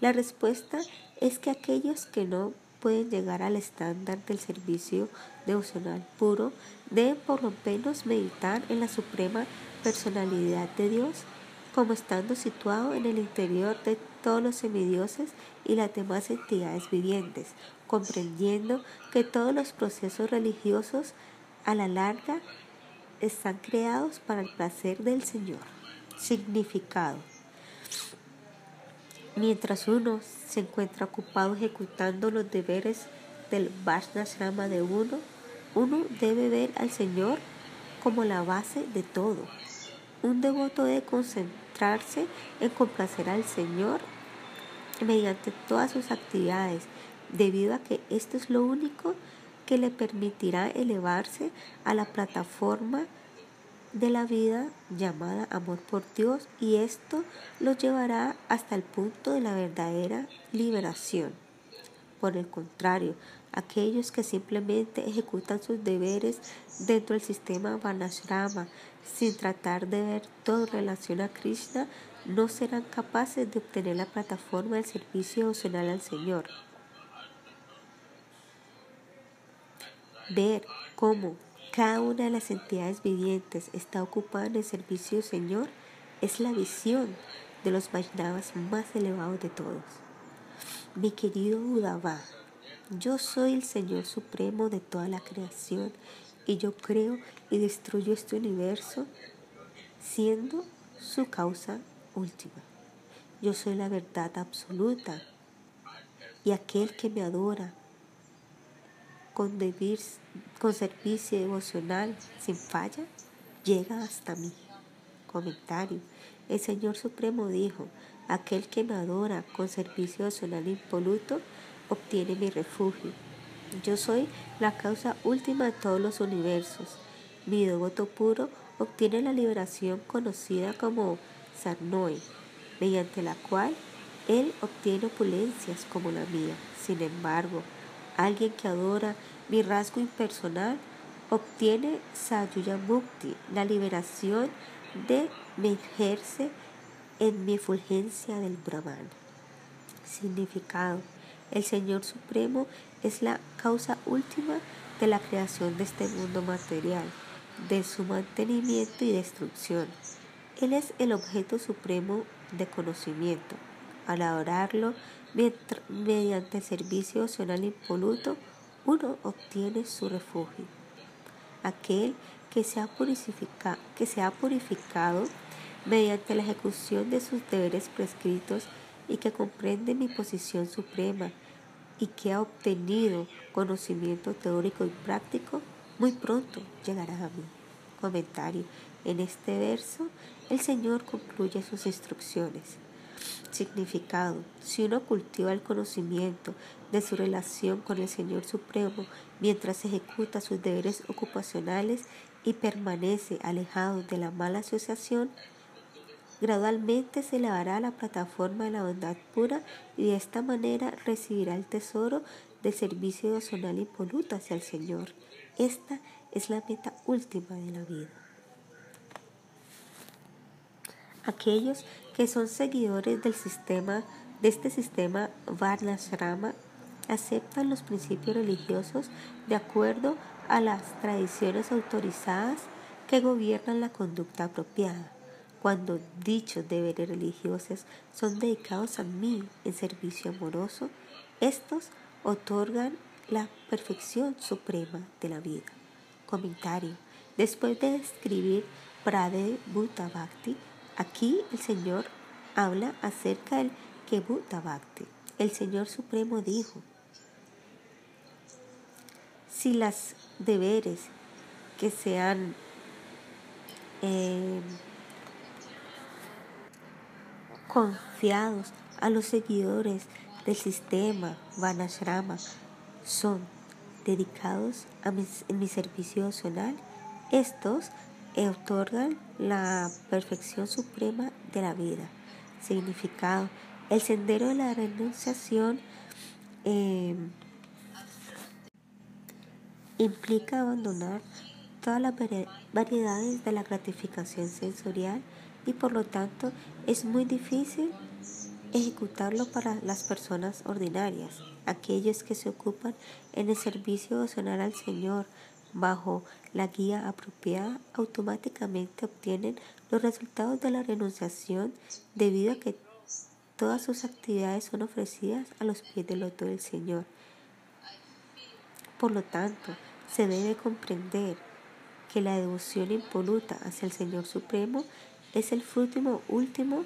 La respuesta es que aquellos que no pueden llegar al estándar del servicio devocional puro deben por lo menos meditar en la suprema personalidad de Dios como estando situado en el interior de todos los semidioses y las demás entidades vivientes, comprendiendo que todos los procesos religiosos a la larga están creados para el placer del Señor. Significado. Mientras uno se encuentra ocupado ejecutando los deberes del Vashnasrama de uno, uno debe ver al Señor como la base de todo. Un devoto debe concentrarse en complacer al Señor mediante todas sus actividades, debido a que esto es lo único que le permitirá elevarse a la plataforma de la vida llamada amor por Dios y esto lo llevará hasta el punto de la verdadera liberación. Por el contrario, aquellos que simplemente ejecutan sus deberes dentro del sistema Varnashrama sin tratar de ver todo en relación a Krishna no serán capaces de obtener la plataforma del servicio emocional al Señor. ver cómo cada una de las entidades vivientes está ocupada en el servicio del Señor es la visión de los Vaishnavas más elevados de todos. Mi querido Udava, yo soy el Señor Supremo de toda la creación y yo creo y destruyo este universo siendo su causa última. Yo soy la verdad absoluta y aquel que me adora con, con servicio devocional sin falla llega hasta mí. Comentario. El Señor Supremo dijo, aquel que me adora con servicio devocional impoluto obtiene mi refugio. Yo soy la causa última de todos los universos. Mi devoto puro obtiene la liberación conocida como Sarnoe, mediante la cual él obtiene opulencias como la mía. Sin embargo, alguien que adora mi rasgo impersonal obtiene Sayuya Mukti, la liberación de mejerse en mi fulgencia del Brahman. Significado. El Señor Supremo es la causa última de la creación de este mundo material, de su mantenimiento y destrucción. Él es el objeto supremo de conocimiento. Al adorarlo mediante el servicio opcional impoluto, uno obtiene su refugio. Aquel que se, ha que se ha purificado mediante la ejecución de sus deberes prescritos y que comprende mi posición suprema y que ha obtenido conocimiento teórico y práctico, muy pronto llegará a mí. Comentario. En este verso, el Señor concluye sus instrucciones. Significado. Si uno cultiva el conocimiento de su relación con el Señor Supremo mientras ejecuta sus deberes ocupacionales y permanece alejado de la mala asociación, Gradualmente se elevará la plataforma de la bondad pura y de esta manera recibirá el tesoro del servicio devocional impoluto hacia el Señor. Esta es la meta última de la vida. Aquellos que son seguidores del sistema, de este sistema Varnasrama, aceptan los principios religiosos de acuerdo a las tradiciones autorizadas que gobiernan la conducta apropiada cuando dichos deberes religiosos son dedicados a mí en servicio amoroso, estos otorgan la perfección suprema de la vida. Comentario. Después de escribir Prade Bhakti, aquí el Señor habla acerca del que Bhuta Bhakti. El Señor Supremo dijo, si las deberes que sean eh, confiados a los seguidores del sistema Vanashrama son dedicados a mi, servicio zonal, estos otorgan la perfección suprema de la vida. Significado. El sendero de la renunciación eh, implica abandonar todas las variedades de la gratificación sensorial y por lo tanto es muy difícil ejecutarlo para las personas ordinarias, aquellos que se ocupan en el servicio devocional al Señor bajo la guía apropiada automáticamente obtienen los resultados de la renunciación debido a que todas sus actividades son ofrecidas a los pies del loto del Señor. Por lo tanto, se debe comprender que la devoción impoluta hacia el Señor Supremo es el fruto último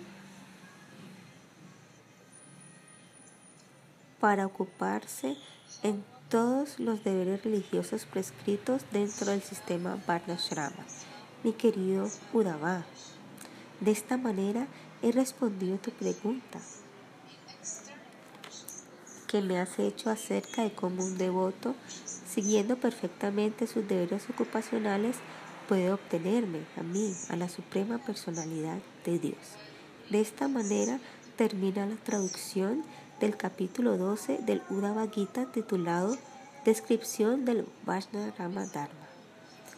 para ocuparse en todos los deberes religiosos prescritos dentro del sistema Varnashrama. Mi querido Udava, de esta manera he respondido tu pregunta que me has hecho acerca de cómo un devoto, siguiendo perfectamente sus deberes ocupacionales, puede obtenerme a mí, a la suprema personalidad de Dios. De esta manera termina la traducción del capítulo 12 del Uddhava Gita titulado Descripción del Vaishnava Dharma,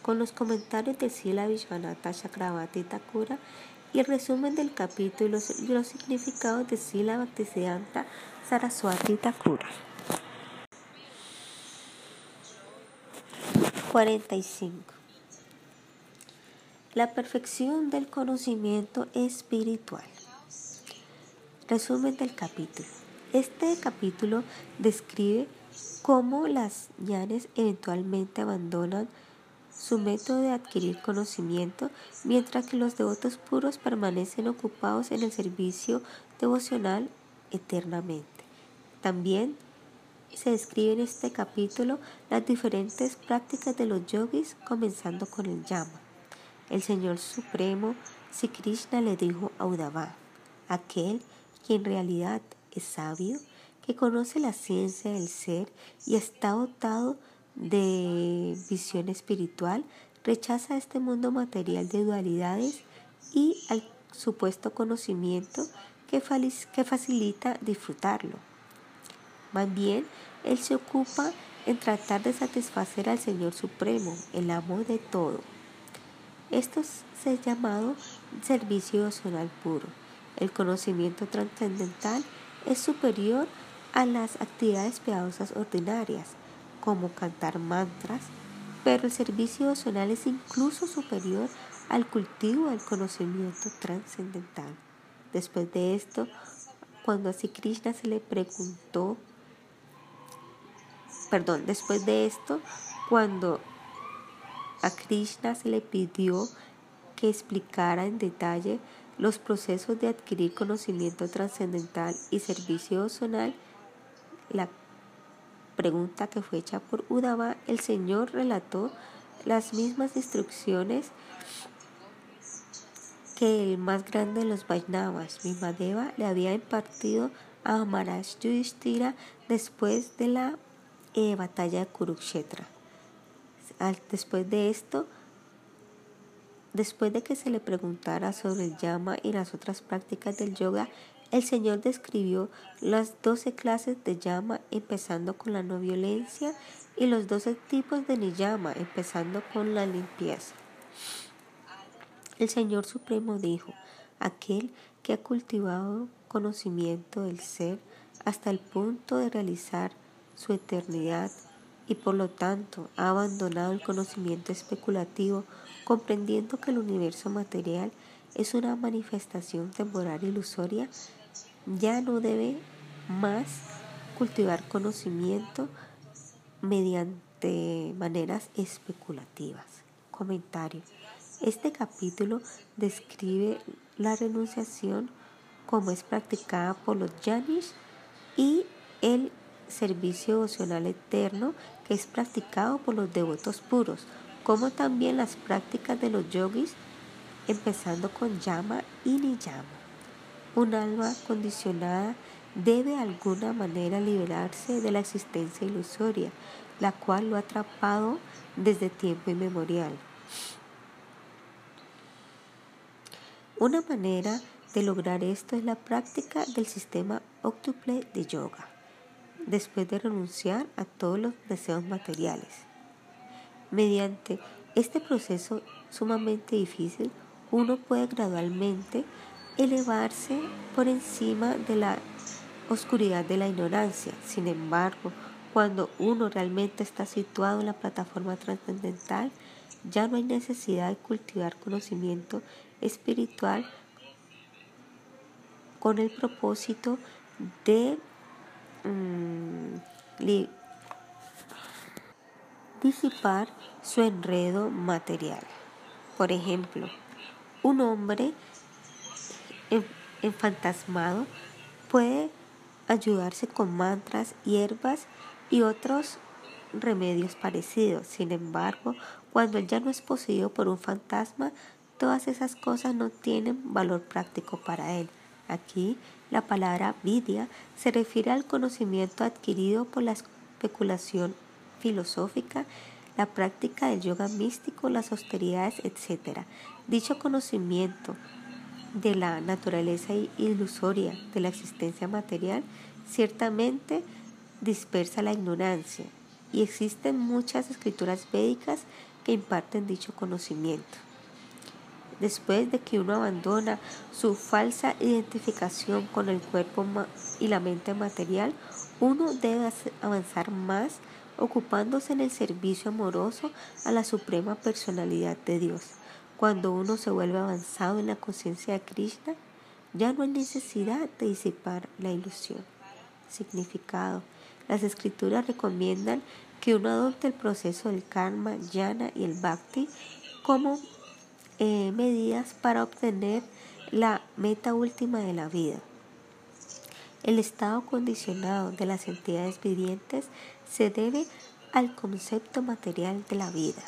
con los comentarios de Sila Vishwanatha Chakravarti Thakura y el resumen del capítulo y los significados de Sila Bhaktisiddhanta Saraswati Thakura. 45. La perfección del conocimiento espiritual. Resumen del capítulo. Este capítulo describe cómo las llanes eventualmente abandonan su método de adquirir conocimiento, mientras que los devotos puros permanecen ocupados en el servicio devocional eternamente. También se describe en este capítulo las diferentes prácticas de los yogis, comenzando con el yama. El Señor Supremo, Sri Krishna, le dijo a Uddhava, aquel que en realidad sabio, que conoce la ciencia del ser y está dotado de visión espiritual, rechaza este mundo material de dualidades y al supuesto conocimiento que, facilita disfrutarlo. Más bien, él se ocupa en tratar de satisfacer al Señor Supremo, el amo de todo. Esto es llamado servicio emocional puro. El conocimiento trascendental es superior a las actividades piadosas ordinarias, como cantar mantras, pero el servicio emocional es incluso superior al cultivo del conocimiento trascendental. Después de esto, cuando Krishna se le preguntó perdón, después de esto, cuando a Krishna se le pidió que explicara en detalle los procesos de adquirir conocimiento trascendental y servicio zonal, la pregunta que fue hecha por Udava, el Señor relató las mismas instrucciones que el más grande de los Vaisnavas, Vimadeva, le había impartido a Maharaj Yudhishthira después de la eh, batalla de Kurukshetra. Después de esto, después de que se le preguntara sobre el yama y las otras prácticas del yoga, el Señor describió las doce clases de yama, empezando con la no violencia, y los doce tipos de niyama, empezando con la limpieza. El Señor Supremo dijo, aquel que ha cultivado conocimiento del ser hasta el punto de realizar su eternidad y por lo tanto ha abandonado el conocimiento especulativo, comprendiendo que el universo material es una manifestación temporal ilusoria, ya no debe más cultivar conocimiento mediante maneras especulativas. Comentario. Este capítulo describe la renunciación como es practicada por los yanis y el servicio devocional eterno que es practicado por los devotos puros, como también las prácticas de los yogis, empezando con llama y niyama. Un alma condicionada debe de alguna manera liberarse de la existencia ilusoria, la cual lo ha atrapado desde tiempo inmemorial. Una manera de lograr esto es la práctica del sistema octuple de yoga después de renunciar a todos los deseos materiales. Mediante este proceso sumamente difícil, uno puede gradualmente elevarse por encima de la oscuridad de la ignorancia. Sin embargo, cuando uno realmente está situado en la plataforma trascendental, ya no hay necesidad de cultivar conocimiento espiritual con el propósito de Mm, disipar su enredo material. Por ejemplo, un hombre enfantasmado puede ayudarse con mantras, hierbas y otros remedios parecidos. Sin embargo, cuando ya no es poseído por un fantasma, todas esas cosas no tienen valor práctico para él. Aquí la palabra vidya se refiere al conocimiento adquirido por la especulación filosófica, la práctica del yoga místico, las austeridades, etc. Dicho conocimiento de la naturaleza ilusoria de la existencia material ciertamente dispersa la ignorancia y existen muchas escrituras védicas que imparten dicho conocimiento después de que uno abandona su falsa identificación con el cuerpo y la mente material, uno debe avanzar más ocupándose en el servicio amoroso a la suprema personalidad de Dios. Cuando uno se vuelve avanzado en la conciencia de Krishna, ya no hay necesidad de disipar la ilusión. Significado. Las escrituras recomiendan que uno adopte el proceso del karma, jnana y el bhakti como eh, medidas para obtener la meta última de la vida. El estado condicionado de las entidades vivientes se debe al concepto material de la vida.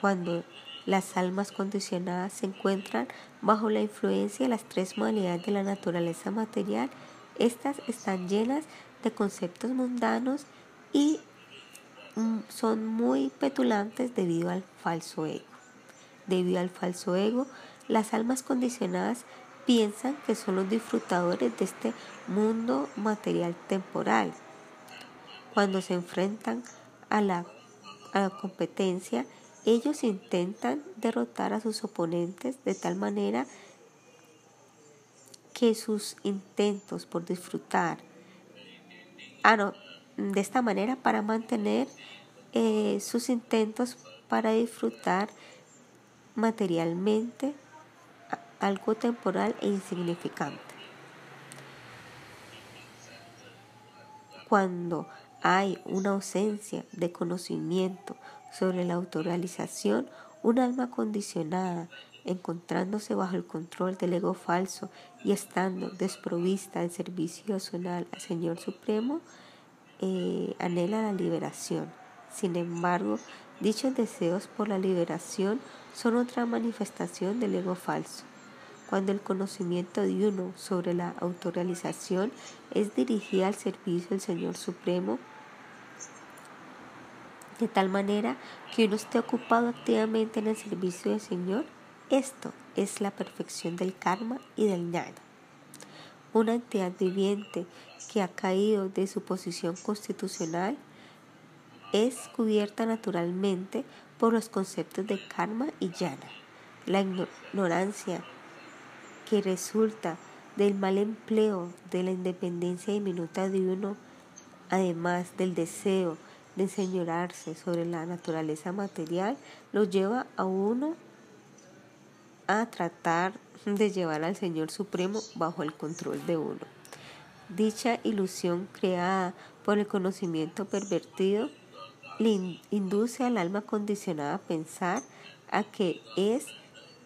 Cuando las almas condicionadas se encuentran bajo la influencia de las tres modalidades de la naturaleza material, estas están llenas de conceptos mundanos y mm, son muy petulantes debido al falso ego. Debido al falso ego, las almas condicionadas piensan que son los disfrutadores de este mundo material temporal. Cuando se enfrentan a la, competencia, ellos intentan derrotar a sus oponentes de tal manera que sus intentos por disfrutar, ah, de esta manera para mantener eh, sus intentos para disfrutar materialmente algo temporal e insignificante. Cuando hay una ausencia de conocimiento sobre la autorrealización, un alma condicionada, encontrándose bajo el control del ego falso y estando desprovista del servicio personal al Señor Supremo, eh, anhela la liberación. Sin embargo, dichos deseos por la liberación son otra manifestación del ego falso. Cuando el conocimiento de uno sobre la autorrealización es dirigido al servicio del Señor Supremo, de tal manera que uno esté ocupado activamente en el servicio del Señor, esto es la perfección del karma y del jnana. Una entidad viviente que ha caído de su posición constitucional es cubierta naturalmente por los conceptos de karma y jnana. La ignorancia que resulta del mal empleo de la independencia diminuta de uno, además del deseo de enseñorarse sobre la naturaleza material, lo lleva a uno a tratar de llevar al Señor Supremo bajo el control de uno. Dicha ilusión creada por el conocimiento pervertido le induce al alma condicionada a pensar a que es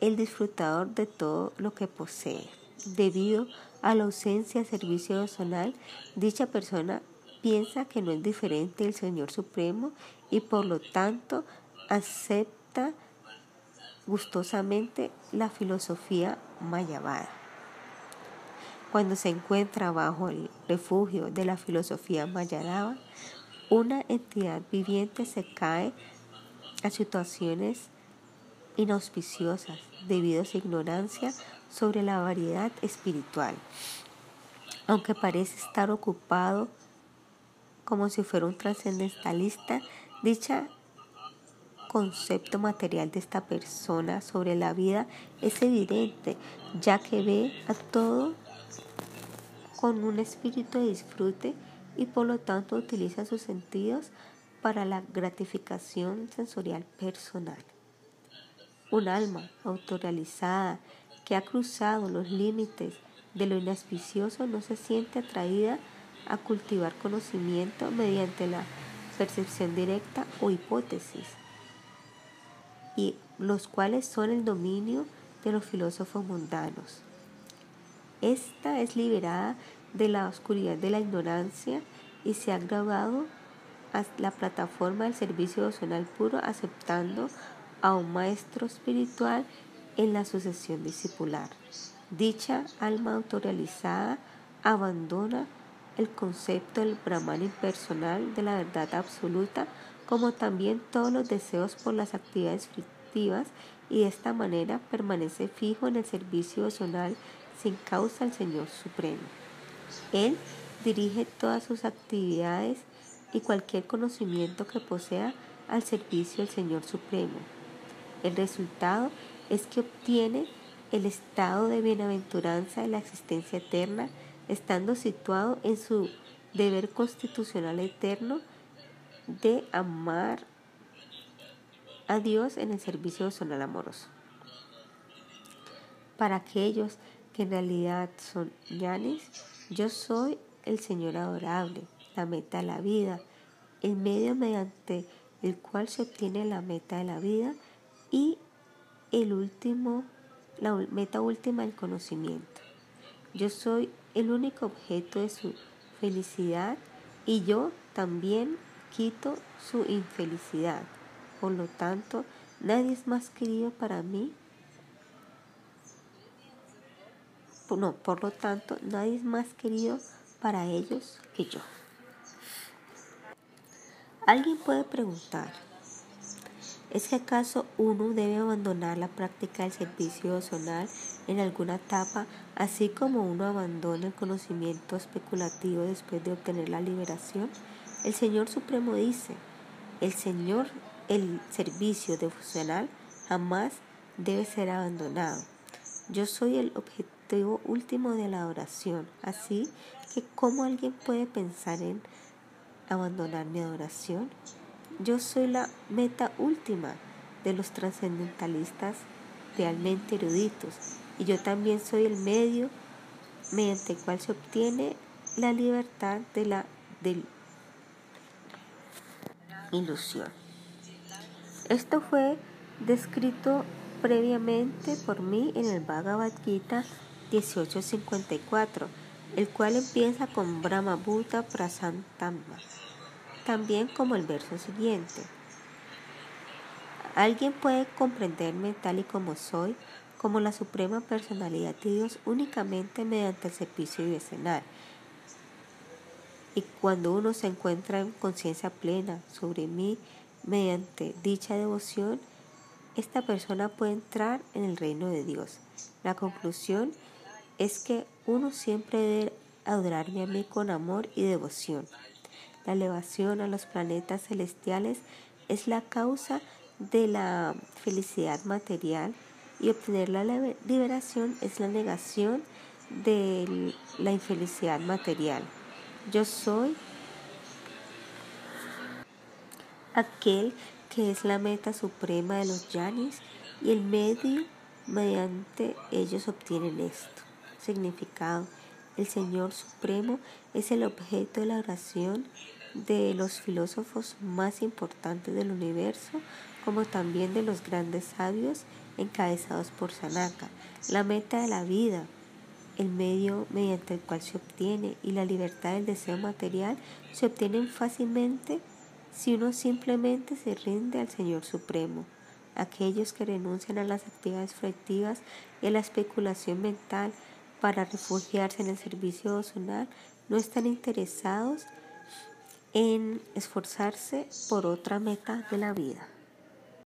el disfrutador de todo lo que posee. Debido a la ausencia de servicio personal, dicha persona piensa que no es diferente del Señor Supremo y por lo tanto acepta gustosamente la filosofía mayavada. Cuando se encuentra bajo el refugio de la filosofía mayavada, una entidad viviente se cae a situaciones inauspiciosas debido a su ignorancia sobre la variedad espiritual. Aunque parece estar ocupado como si fuera un trascendentalista, dicha concepto material de esta persona sobre la vida es evidente, ya que ve a todo con un espíritu de disfrute y por lo tanto utiliza sus sentidos para la gratificación sensorial personal. Un alma autorrealizada que ha cruzado los límites de lo inauspicioso no se siente atraída a cultivar conocimiento mediante la percepción directa o hipótesis, y los cuales son el dominio de los filósofos mundanos. Esta es liberada de la oscuridad de la ignorancia y se ha grabado a la plataforma del servicio emocional puro aceptando a un maestro espiritual en la sucesión discipular. Dicha alma autorrealizada abandona el concepto del Brahman impersonal de la verdad absoluta, como también todos los deseos por las actividades frictivas, y de esta manera permanece fijo en el servicio emocional sin causa al Señor Supremo. Él dirige todas sus actividades y cualquier conocimiento que posea al servicio del Señor Supremo. El resultado es que obtiene el estado de bienaventuranza de la existencia eterna, estando situado en su deber constitucional eterno de amar a Dios en el servicio personal amoroso. Para aquellos que en realidad son yanis, yo soy el Señor adorable, la meta de la vida, el medio mediante el cual se obtiene la meta de la vida y el último, la meta última del conocimiento. Yo soy el único objeto de su felicidad y yo también quito su infelicidad. Por lo tanto, nadie es más querido para mí no, por lo tanto, nadie es más querido para ellos que yo. Alguien puede preguntar, ¿es que acaso uno debe abandonar la práctica del servicio devocional en alguna etapa, así como uno abandona el conocimiento especulativo después de obtener la liberación? El Señor Supremo dice, el Señor, el servicio devocional jamás debe ser abandonado. Yo soy el objetivo último de la adoración. Así que, ¿cómo alguien puede pensar en abandonar mi adoración? Yo soy la meta última de los trascendentalistas realmente eruditos y yo también soy el medio mediante el cual se obtiene la libertad de la ilusión. Esto fue descrito previamente por mí en el Bhagavad Gita 1854, el cual empieza con Brahma Bhuta Prasantama, también como el verso siguiente. Alguien puede comprenderme tal y como soy, como la suprema personalidad de Dios, únicamente mediante el servicio devocional. Y cuando uno se encuentra en conciencia plena sobre mí mediante dicha devoción, esta persona puede entrar en el reino de Dios. La conclusión es que uno siempre debe adorarme a mí con amor y devoción. La elevación a los planetas celestiales es la causa de la felicidad material y obtener la liberación es la negación de la infelicidad material. Yo soy aquel que es la meta suprema de los yanis y el medio mediante ellos obtienen esto significado. El Señor Supremo es el objeto de la oración de los filósofos más importantes del universo, como también de los grandes sabios encabezados por Sanaka. La meta de la vida, el medio mediante el cual se obtiene y la libertad del deseo material se obtienen fácilmente si uno simplemente se rinde al Señor Supremo. Aquellos que renuncian a las actividades frectivas y a la especulación mental para refugiarse en el servicio devocional no están interesados en esforzarse por otra meta de la vida.